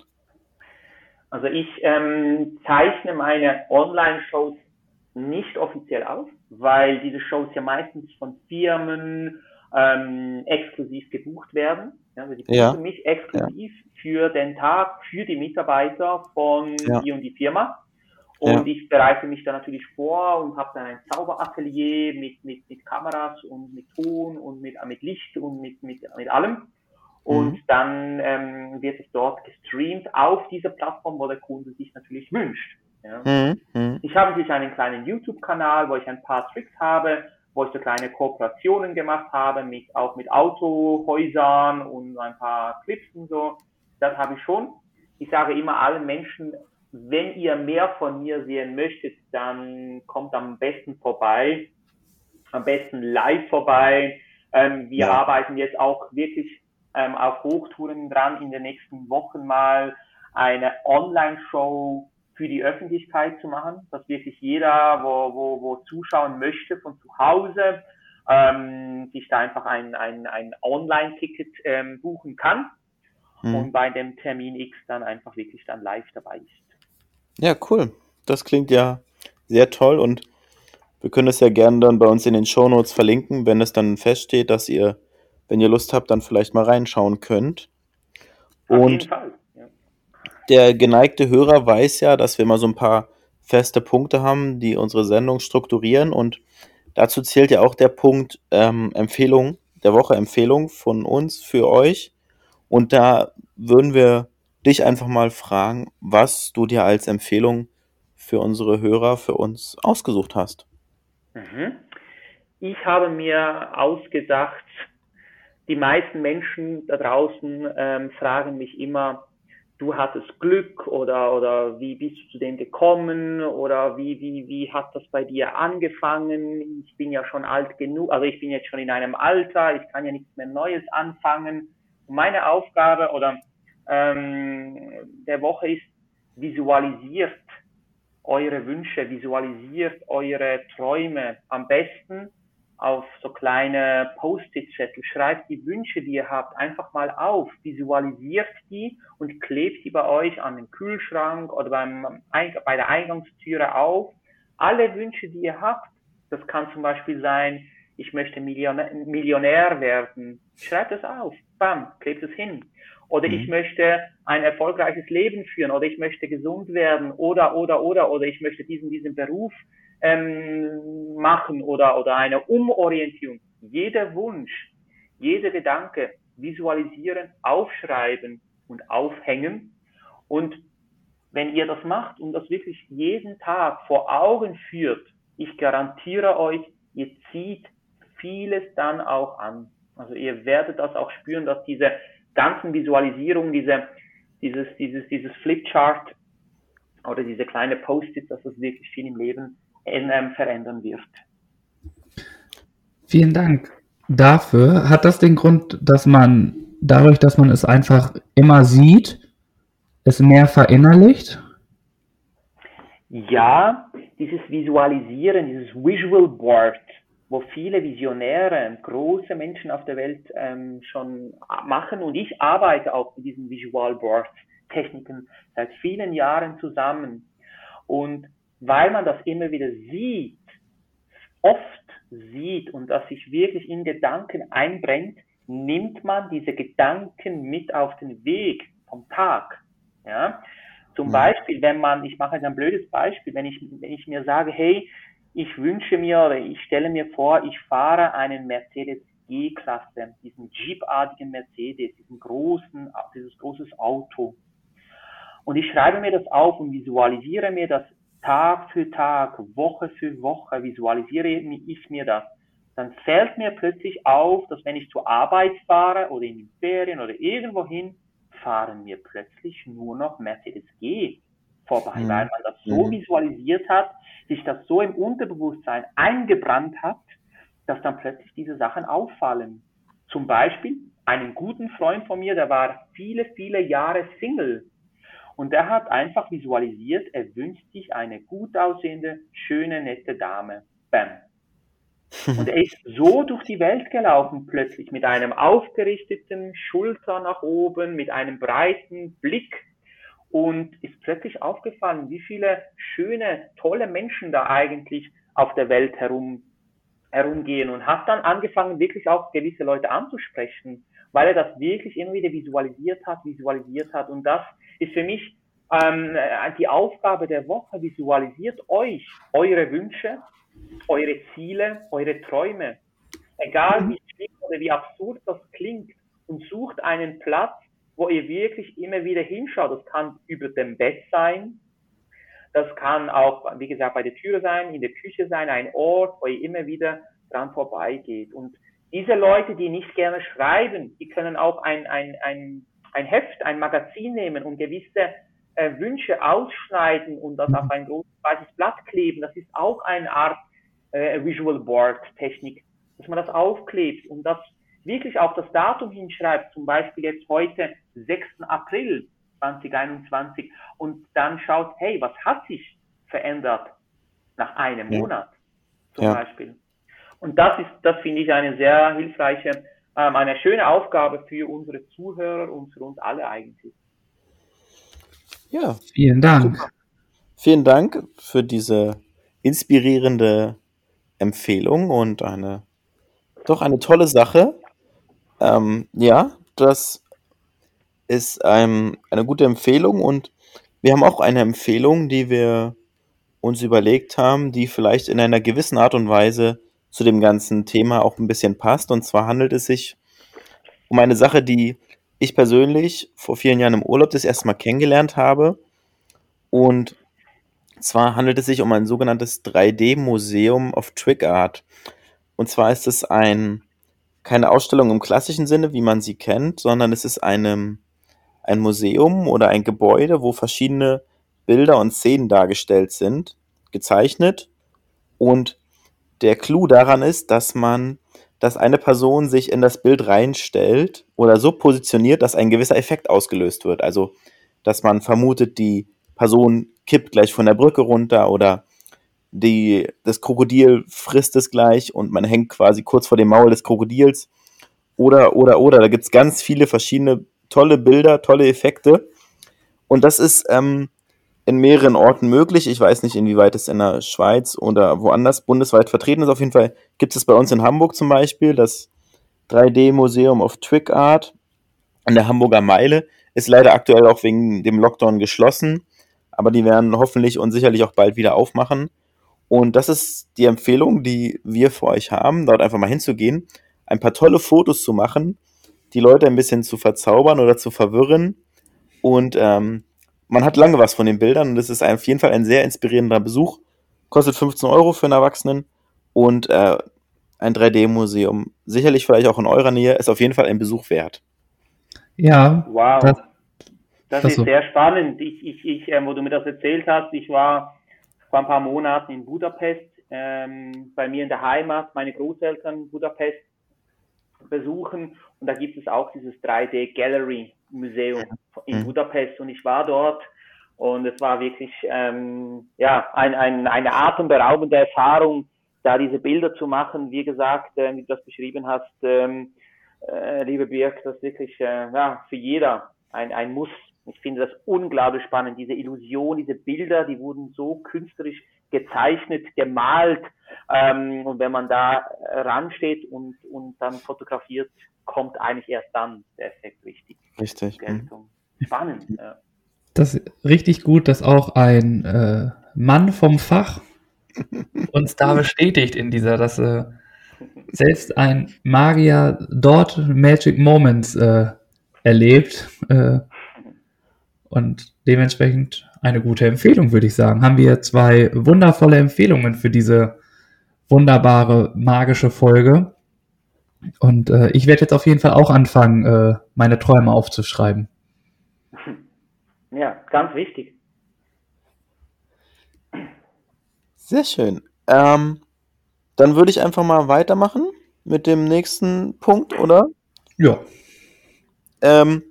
Also ich ähm, zeichne meine Online-Shows nicht offiziell auf, weil diese Shows ja meistens von Firmen ähm, exklusiv gebucht werden. Ja, also die buchen Ja, mich exklusiv für den Tag, für die Mitarbeiter von ja, die und die Firma. Ja. Und ich bereite mich da natürlich vor und habe dann ein Zauberatelier mit, mit, mit Kameras und mit Ton und mit, mit Licht und mit, mit, mit allem. Und Mhm. dann ähm, wird es dort gestreamt auf dieser Plattform, wo der Kunde sich natürlich wünscht. Ja. Mhm. Mhm. Ich habe natürlich einen kleinen YouTube-Kanal, wo ich ein paar Tricks habe, wo ich so kleine Kooperationen gemacht habe, mit, auch mit Autohäusern und ein paar Clips und so. Das habe ich schon. Ich sage immer allen Menschen, wenn ihr mehr von mir sehen möchtet, dann kommt am besten vorbei, am besten live vorbei. Ähm, wir Ja. arbeiten jetzt auch wirklich ähm, auf Hochtouren dran, in den nächsten Wochen mal eine Online-Show für die Öffentlichkeit zu machen, dass wirklich jeder, wo, wo, wo zuschauen möchte von zu Hause, ähm, sich da einfach ein, ein, ein Online-Ticket ähm, buchen kann Mhm. und bei dem Termin X dann einfach wirklich dann live dabei ist. Ja, cool. Das klingt ja sehr toll und wir können es ja gerne dann bei uns in den Shownotes verlinken, wenn es dann feststeht, dass ihr, wenn ihr Lust habt, dann vielleicht mal reinschauen könnt. Auf Und. Ja. der geneigte Hörer weiß ja, dass wir mal so ein paar feste Punkte haben, die unsere Sendung strukturieren und dazu zählt ja auch der Punkt ähm, Empfehlung der Woche, Empfehlung von uns für euch. Und da würden wir dich einfach mal fragen, was du dir als Empfehlung für unsere Hörer, für uns ausgesucht hast. Mhm. Ich habe mir ausgedacht, die meisten Menschen da draußen ähm, fragen mich immer, du hattest Glück oder, oder wie bist du zu dem gekommen oder wie, wie, wie hat das bei dir angefangen? Ich bin ja schon alt genug, also ich bin jetzt schon in einem Alter, ich kann ja nichts mehr Neues anfangen. Meine Aufgabe oder ähm, der Woche ist, visualisiert eure Wünsche, visualisiert eure Träume am besten auf so kleine Post-it-Zettel. Schreibt die Wünsche, die ihr habt, einfach mal auf, visualisiert die und klebt die bei euch an den Kühlschrank oder beim, bei der Eingangstüre auf. Alle Wünsche, die ihr habt, das kann zum Beispiel sein, ich möchte Millionär, Millionär werden. Schreibt es auf, bam, klebt es hin. Oder ich Mhm. möchte ein erfolgreiches Leben führen, oder ich möchte gesund werden, oder, oder, oder, oder ich möchte diesen, diesen Beruf ähm, machen, oder, oder eine Umorientierung. Jeder Wunsch, jeder Gedanke visualisieren, aufschreiben und aufhängen. Und wenn ihr das macht und das wirklich jeden Tag vor Augen führt, ich garantiere euch, ihr zieht vieles dann auch an. Also ihr werdet das auch spüren, dass diese ganzen Visualisierungen, diese, dieses, dieses, dieses Flipchart oder diese kleine Post-it, dass das wirklich viel im Leben ähm, verändern wird. Vielen Dank dafür. Hat das den Grund, dass man dadurch, dass man es einfach immer sieht, es mehr verinnerlicht? Ja, dieses Visualisieren, dieses Visual Board, wo viele Visionäre, große Menschen auf der Welt ähm, schon machen und ich arbeite auch mit diesen Visual Board Techniken seit vielen Jahren zusammen. Und weil man das immer wieder sieht, oft sieht und das sich wirklich in Gedanken einbrennt, nimmt man diese Gedanken mit auf den Weg vom Tag. Ja? Zum Mhm. Beispiel, wenn man, ich mache jetzt ein blödes Beispiel, wenn ich, wenn ich mir sage, hey, ich wünsche mir oder ich stelle mir vor, ich fahre einen Mercedes G-Klasse, diesen Jeep-artigen Mercedes, diesen großen, dieses großes Auto. Und ich schreibe mir das auf und visualisiere mir das Tag für Tag, Woche für Woche, visualisiere ich mir das. Dann fällt mir plötzlich auf, dass wenn ich zur Arbeit fahre oder in den Ferien oder irgendwohin, fahren mir plötzlich nur noch Mercedes G vorbei, Mhm. weil man das so Mhm. visualisiert hat, sich das so im Unterbewusstsein eingebrannt hat, dass dann plötzlich diese Sachen auffallen. Zum Beispiel einen guten Freund von mir, der war viele, viele Jahre Single. Und er hat einfach visualisiert, er wünscht sich eine gut aussehende, schöne, nette Dame. Bam. [LAUGHS] Und er ist so durch die Welt gelaufen plötzlich mit einem aufgerichteten Schulter nach oben, mit einem breiten Blick und ist plötzlich aufgefallen, wie viele schöne, tolle Menschen da eigentlich auf der Welt herum, herumgehen und hat dann angefangen, wirklich auch gewisse Leute anzusprechen, weil er das wirklich immer wieder visualisiert hat, visualisiert hat. Und das ist für mich ähm, die Aufgabe der Woche. Visualisiert euch eure Wünsche, eure Ziele, eure Träume. Egal wie schlimm oder wie absurd das klingt und sucht einen Platz, wo ihr wirklich immer wieder hinschaut. Das kann über dem Bett sein. Das kann auch, wie gesagt, bei der Tür sein, in der Küche sein, ein Ort, wo ihr immer wieder dran vorbeigeht. Und diese Leute, die nicht gerne schreiben, die können auch ein, ein, ein, ein Heft, ein Magazin nehmen und gewisse äh, Wünsche ausschneiden und das auf ein großes weißes Blatt kleben. Das ist auch eine Art äh, Visual Board Technik, dass man das aufklebt und das wirklich auch das Datum hinschreibt, zum Beispiel jetzt heute 6. April 2021 und dann schaut, hey, was hat sich verändert nach einem ja. Monat zum ja. Beispiel. Und das ist, das finde ich eine sehr hilfreiche, ähm, eine schöne Aufgabe für unsere Zuhörer und für uns alle eigentlich. Ja. Vielen Dank. Super. Vielen Dank für diese inspirierende Empfehlung und eine doch eine tolle Sache. Ähm, ja, das ist ähm, eine gute Empfehlung und wir haben auch eine Empfehlung, die wir uns überlegt haben, die vielleicht in einer gewissen Art und Weise zu dem ganzen Thema auch ein bisschen passt. Und zwar handelt es sich um eine Sache, die ich persönlich vor vielen Jahren im Urlaub das erste Mal kennengelernt habe. Und zwar handelt es sich um ein sogenanntes 3D-Museum of Trick Art. Und zwar ist es ein keine Ausstellung im klassischen Sinne, wie man sie kennt, sondern es ist eine, ein Museum oder ein Gebäude, wo verschiedene Bilder und Szenen dargestellt sind, gezeichnet. Und der Clou daran ist, dass man, dass eine Person sich in das Bild reinstellt oder so positioniert, dass ein gewisser Effekt ausgelöst wird. Also, dass man vermutet, die Person kippt gleich von der Brücke runter oder die, das Krokodil frisst es gleich und man hängt quasi kurz vor dem Maul des Krokodils. Oder, oder, oder. Da gibt es ganz viele verschiedene tolle Bilder, tolle Effekte. Und das ist ähm, in mehreren Orten möglich. Ich weiß nicht, inwieweit es in der Schweiz oder woanders bundesweit vertreten ist. Auf jeden Fall gibt es bei uns in Hamburg zum Beispiel das 3D-Museum of Trick Art an der Hamburger Meile. Ist leider aktuell auch wegen dem Lockdown geschlossen. Aber die werden hoffentlich und sicherlich auch bald wieder aufmachen. Und das ist die Empfehlung, die wir für euch haben, dort einfach mal hinzugehen, ein paar tolle Fotos zu machen, die Leute ein bisschen zu verzaubern oder zu verwirren. Und ähm, man hat lange was von den Bildern und es ist auf jeden Fall ein sehr inspirierender Besuch. Kostet 15 Euro für einen Erwachsenen und äh, ein 3D-Museum, sicherlich vielleicht auch in eurer Nähe, ist auf jeden Fall ein Besuch wert. Ja. Wow. Das, das ist so. sehr spannend. Ich, ich, ich, äh, wo du mir das erzählt hast, ich war vor ein paar Monaten in Budapest, ähm, bei mir in der Heimat, meine Großeltern Budapest besuchen und da gibt es auch dieses 3D Gallery Museum in mhm. Budapest und ich war dort und es war wirklich ähm, ja ein, ein, eine atemberaubende Erfahrung, da diese Bilder zu machen. Wie gesagt, äh, wie du das beschrieben hast, ähm, äh, liebe Birk, das ist wirklich äh, ja, für jeder ein, ein Muss ich finde das unglaublich spannend, diese Illusion, diese Bilder, die wurden so künstlerisch gezeichnet, gemalt. Ähm, und wenn man da ransteht und, und dann fotografiert, kommt eigentlich erst dann der Effekt richtig. Richtig. Mhm. Spannend. Ja. Das ist richtig gut, dass auch ein äh, Mann vom Fach [LAUGHS] uns da bestätigt in dieser, dass äh, selbst ein Magier dort Magic Moments äh, erlebt. Äh, und dementsprechend eine gute Empfehlung, würde ich sagen. Haben wir zwei wundervolle Empfehlungen für diese wunderbare, magische Folge. Und äh, ich werde jetzt auf jeden Fall auch anfangen, äh, meine Träume aufzuschreiben. Ja, ganz wichtig. Sehr schön. Ähm, dann würde ich einfach mal weitermachen mit dem nächsten Punkt, oder? Ja. Ähm,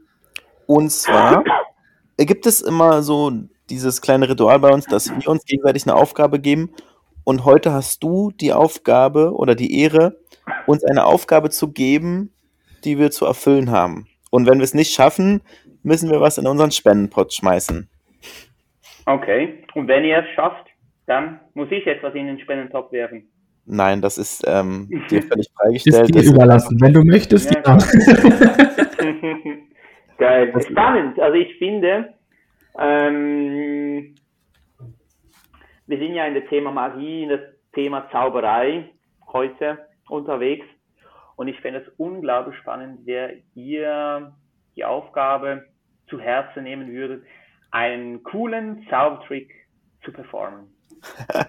und zwar gibt es immer so dieses kleine Ritual bei uns, dass wir uns gegenseitig eine Aufgabe geben. Und heute hast du die Aufgabe oder die Ehre, uns eine Aufgabe zu geben, die wir zu erfüllen haben. Und wenn wir es nicht schaffen, müssen wir was in unseren Spendenpot schmeißen. Okay. Und wenn ihr es schafft, dann muss ich etwas in den Spendentopf werfen. Nein, das ist ähm, [LAUGHS] dir völlig Ist freigestellt. dir Das- überlassen. Wenn du möchtest, Ja, ja. [LAUGHS] [LAUGHS] Geil. Spannend. Also ich finde, ähm, wir sind ja in das Thema Magie, in das Thema Zauberei heute unterwegs. Und ich fände es unglaublich spannend, wer ihr die Aufgabe zu Herzen nehmen würdet, einen coolen Zaubertrick zu performen. [LAUGHS]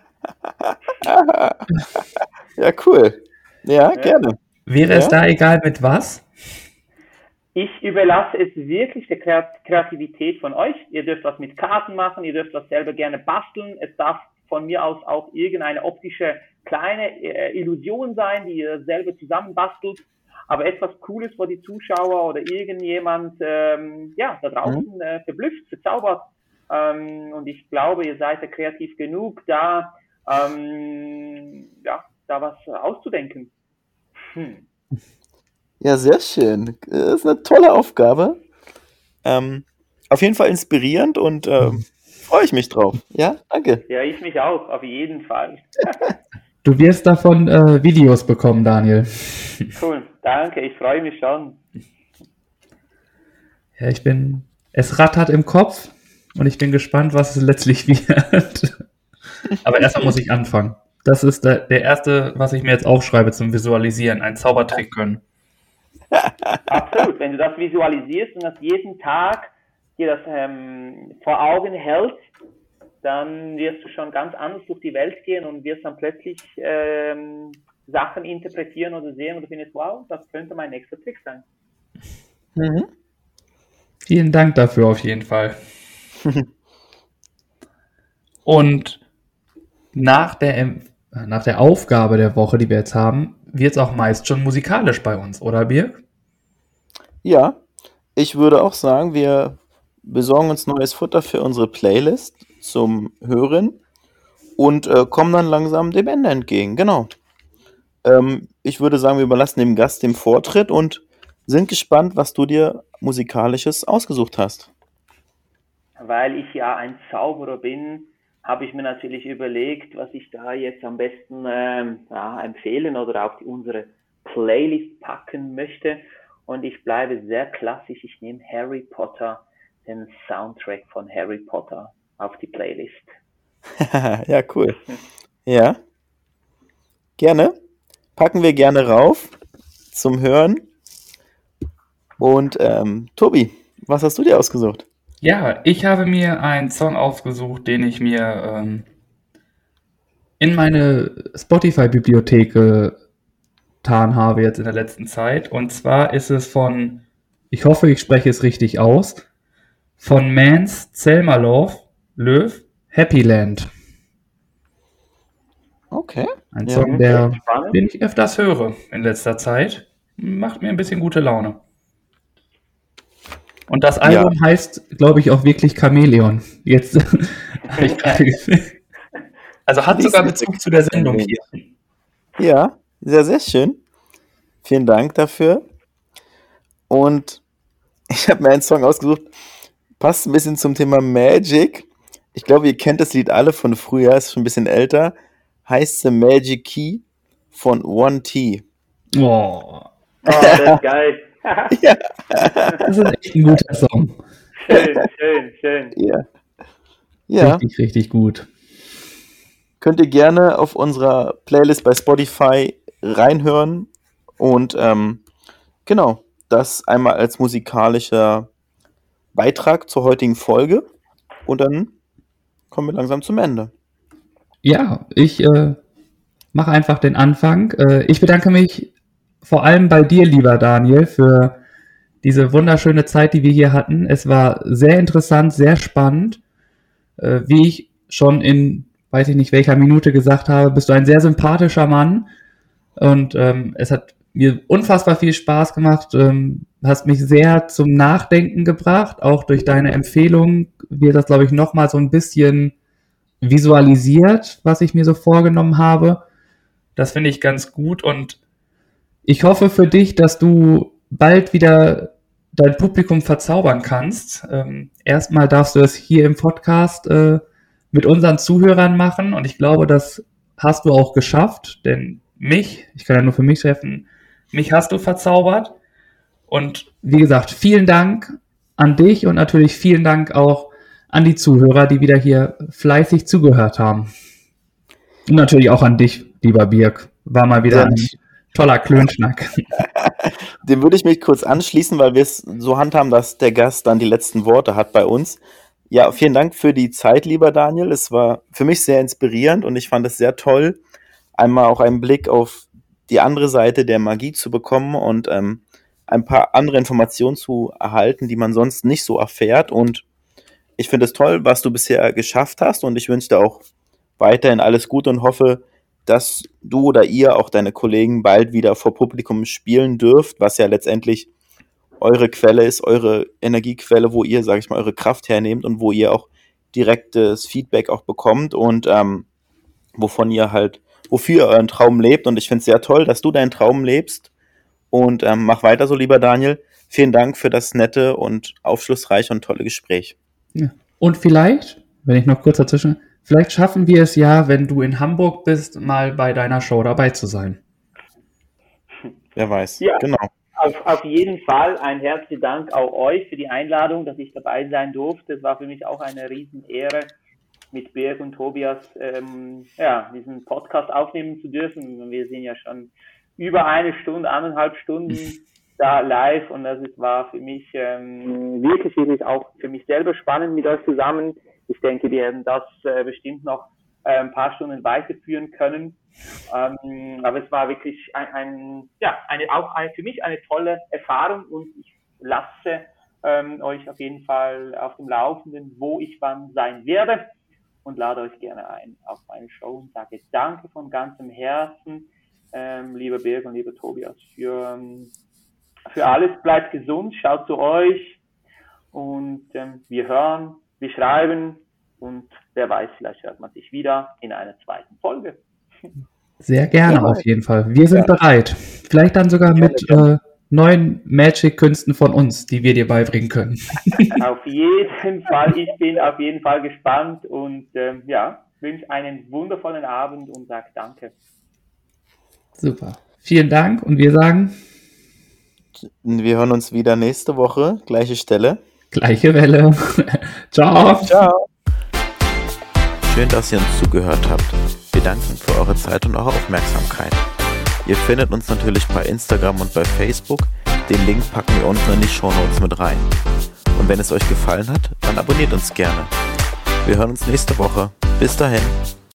ja, cool. Ja, gerne. Wäre es Ja? da egal mit was? Ich überlasse es wirklich der Kreat- Kreativität von euch. Ihr dürft was mit Karten machen, ihr dürft was selber gerne basteln. Es darf von mir aus auch irgendeine optische kleine äh, Illusion sein, die ihr selber zusammen bastelt. Aber etwas Cooles, wo die Zuschauer oder irgendjemand ähm, ja, da draußen äh, verblüfft, verzaubert. Ähm, und ich glaube, ihr seid ja kreativ genug, da, ähm, ja, da was auszudenken. Hm. [LAUGHS] Ja, sehr schön. Das ist eine tolle Aufgabe. Ähm, auf jeden Fall inspirierend und ähm, freue ich mich drauf. Ja, danke. Ja, ich mich auch, auf jeden Fall. [LAUGHS] Du wirst davon äh, Videos bekommen, Daniel. Cool, danke, ich freue mich schon. Ja, ich bin. Es rattert im Kopf und ich bin gespannt, was es letztlich [LAUGHS] wird. Aber erstmal muss ich anfangen. Das ist der, der erste, was ich mir jetzt aufschreibe zum Visualisieren, ein Zaubertrick können. Absolut, wenn du das visualisierst und das jeden Tag dir das ähm, vor Augen hältst, dann wirst du schon ganz anders durch die Welt gehen und wirst dann plötzlich ähm, Sachen interpretieren oder sehen und du findest, wow, das könnte mein nächster Trick sein. Mhm. Vielen Dank dafür auf jeden Fall. [LAUGHS] Und nach der, nach der Aufgabe der Woche, die wir jetzt haben, wird es auch meist schon musikalisch bei uns, oder Birg? Ja, ich würde auch sagen, wir besorgen uns neues Futter für unsere Playlist zum Hören und äh, kommen dann langsam dem Ende entgegen. Genau. Ähm, ich würde sagen, wir überlassen dem Gast den Vortritt und sind gespannt, was du dir musikalisches ausgesucht hast. Weil ich ja ein Zauberer bin, habe ich mir natürlich überlegt, was ich da jetzt am besten ähm, ja, empfehlen oder auf die, unsere Playlist packen möchte. Und ich bleibe sehr klassisch. Ich nehme Harry Potter, den Soundtrack von Harry Potter auf die Playlist. [LAUGHS] ja, cool. Ja. Gerne. Packen wir gerne rauf zum Hören. Und ähm, Tobi, was hast du dir ausgesucht? Ja, ich habe mir einen Song ausgesucht, den ich mir ähm, in meine Spotify-Bibliothek getan habe jetzt in der letzten Zeit. Und zwar ist es von, ich hoffe, ich spreche es richtig aus, von Mans Zelmerlov Löw, Happy Land. Okay. Ein Ja. Song, der, den ich öfters höre in letzter Zeit. Macht mir ein bisschen gute Laune. Und das Album heißt, glaube ich, auch wirklich Chamäleon. Jetzt habe ich gerade [LAUGHS] gesehen. Also hat sogar Bezug zu der Sendung hier. Ja, sehr, sehr schön. Vielen Dank dafür. Und ich habe mir einen Song ausgesucht, passt ein bisschen zum Thema Magic. Ich glaube, ihr kennt das Lied alle von früher, ist schon ein bisschen älter. Heißt The Magic Key von One T. Oh, Oh, das ist geil. [LAUGHS] das ist echt ein guter Song. schön, schön, schön. Ja. Ja, Richtig, richtig gut. könnt ihr gerne auf unserer Playlist bei Spotify reinhören. Und ähm, genau, das einmal als musikalischer Beitrag zur heutigen Folge. Und dann kommen wir langsam zum Ende. Ja, ich äh, mache einfach den Anfang. Äh, ich bedanke mich vor allem bei dir, lieber Daniel, für diese wunderschöne Zeit, die wir hier hatten. Es war sehr interessant, sehr spannend. Äh, wie ich schon in, weiß ich nicht welcher Minute gesagt habe, bist du ein sehr sympathischer Mann. Und ähm, es hat mir unfassbar viel Spaß gemacht, ähm, hast mich sehr zum Nachdenken gebracht, auch durch deine Empfehlung wird das, glaube ich, nochmal so ein bisschen visualisiert, was ich mir so vorgenommen habe. Das finde ich ganz gut und ich hoffe für dich, dass du bald wieder dein Publikum verzaubern kannst. Ähm, erstmal darfst du es hier im Podcast äh, mit unseren Zuhörern machen und ich glaube, das hast du auch geschafft, denn mich, ich kann ja nur für mich treffen, mich hast du verzaubert. Und wie gesagt, vielen Dank an dich und natürlich vielen Dank auch an die Zuhörer, die wieder hier fleißig zugehört haben. Und natürlich auch an dich, lieber Birk. War mal wieder ein toller Klönschnack. [LAUGHS] Dem würde ich mich kurz anschließen, weil wir es so handhaben, dass der Gast dann die letzten Worte hat bei uns. Ja, vielen Dank für die Zeit, lieber Daniel. Es war für mich sehr inspirierend und ich fand es sehr toll, einmal auch einen Blick auf die andere Seite der Magie zu bekommen und ähm, ein paar andere Informationen zu erhalten, die man sonst nicht so erfährt. Und ich finde es toll, was du bisher geschafft hast und ich wünsche dir auch weiterhin alles Gute und hoffe, dass du oder ihr, auch deine Kollegen, bald wieder vor Publikum spielen dürft, was ja letztendlich eure Quelle ist, eure Energiequelle, wo ihr, sage ich mal, eure Kraft hernehmt und wo ihr auch direktes Feedback auch bekommt und ähm, wovon ihr halt wofür ihr euren Traum lebt. Und ich finde es sehr toll, dass du deinen Traum lebst. Und ähm, mach weiter so, lieber Daniel. Vielen Dank für das nette und aufschlussreiche und tolle Gespräch. Ja. Und vielleicht, wenn ich noch kurz dazwischen, vielleicht schaffen wir es ja, wenn du in Hamburg bist, mal bei deiner Show dabei zu sein. Wer weiß. Ja, genau. Auf, auf jeden Fall ein herzlichen Dank auch euch für die Einladung, dass ich dabei sein durfte. Es war für mich auch eine Riesenehre mit Birg und Tobias ähm, ja, diesen Podcast aufnehmen zu dürfen. Wir sind ja schon über eine Stunde, eineinhalb Stunden da live und das ist, war für mich ähm, wirklich, wirklich auch für mich selber spannend mit euch zusammen. Ich denke, wir werden das äh, bestimmt noch äh, ein paar Stunden weiterführen können. Ähm, aber es war wirklich ein, ein ja, eine, auch eine, für mich eine tolle Erfahrung und ich lasse ähm, euch auf jeden Fall auf dem Laufenden, wo ich wann sein werde und lade euch gerne ein auf meine Show und sage danke von ganzem Herzen, ähm, lieber Birg und lieber Tobias, für, ähm, für alles. Bleibt gesund, schaut zu euch und ähm, wir hören, wir schreiben und wer weiß, vielleicht hört man sich wieder in einer zweiten Folge. Sehr gerne, ja, auf jeden Fall. Wir sind ja. bereit. Vielleicht dann sogar mit. Äh, neuen Magic-Künsten von uns, die wir dir beibringen können. [LAUGHS] [LAUGHS] Auf jeden Fall, ich bin auf jeden Fall gespannt und ähm, ja, wünsche einen wundervollen Abend und sage danke. Super. Vielen Dank und wir sagen. Wir hören uns wieder nächste Woche, gleiche Stelle. Gleiche Welle. [LAUGHS] Ciao. Ciao. Schön, dass ihr uns zugehört habt. Wir danken für eure Zeit und eure Aufmerksamkeit. Ihr findet uns natürlich bei Instagram und bei Facebook. Den Link packen wir unten in die Show Notes mit rein. Und wenn es euch gefallen hat, dann abonniert uns gerne. Wir hören uns nächste Woche. Bis dahin.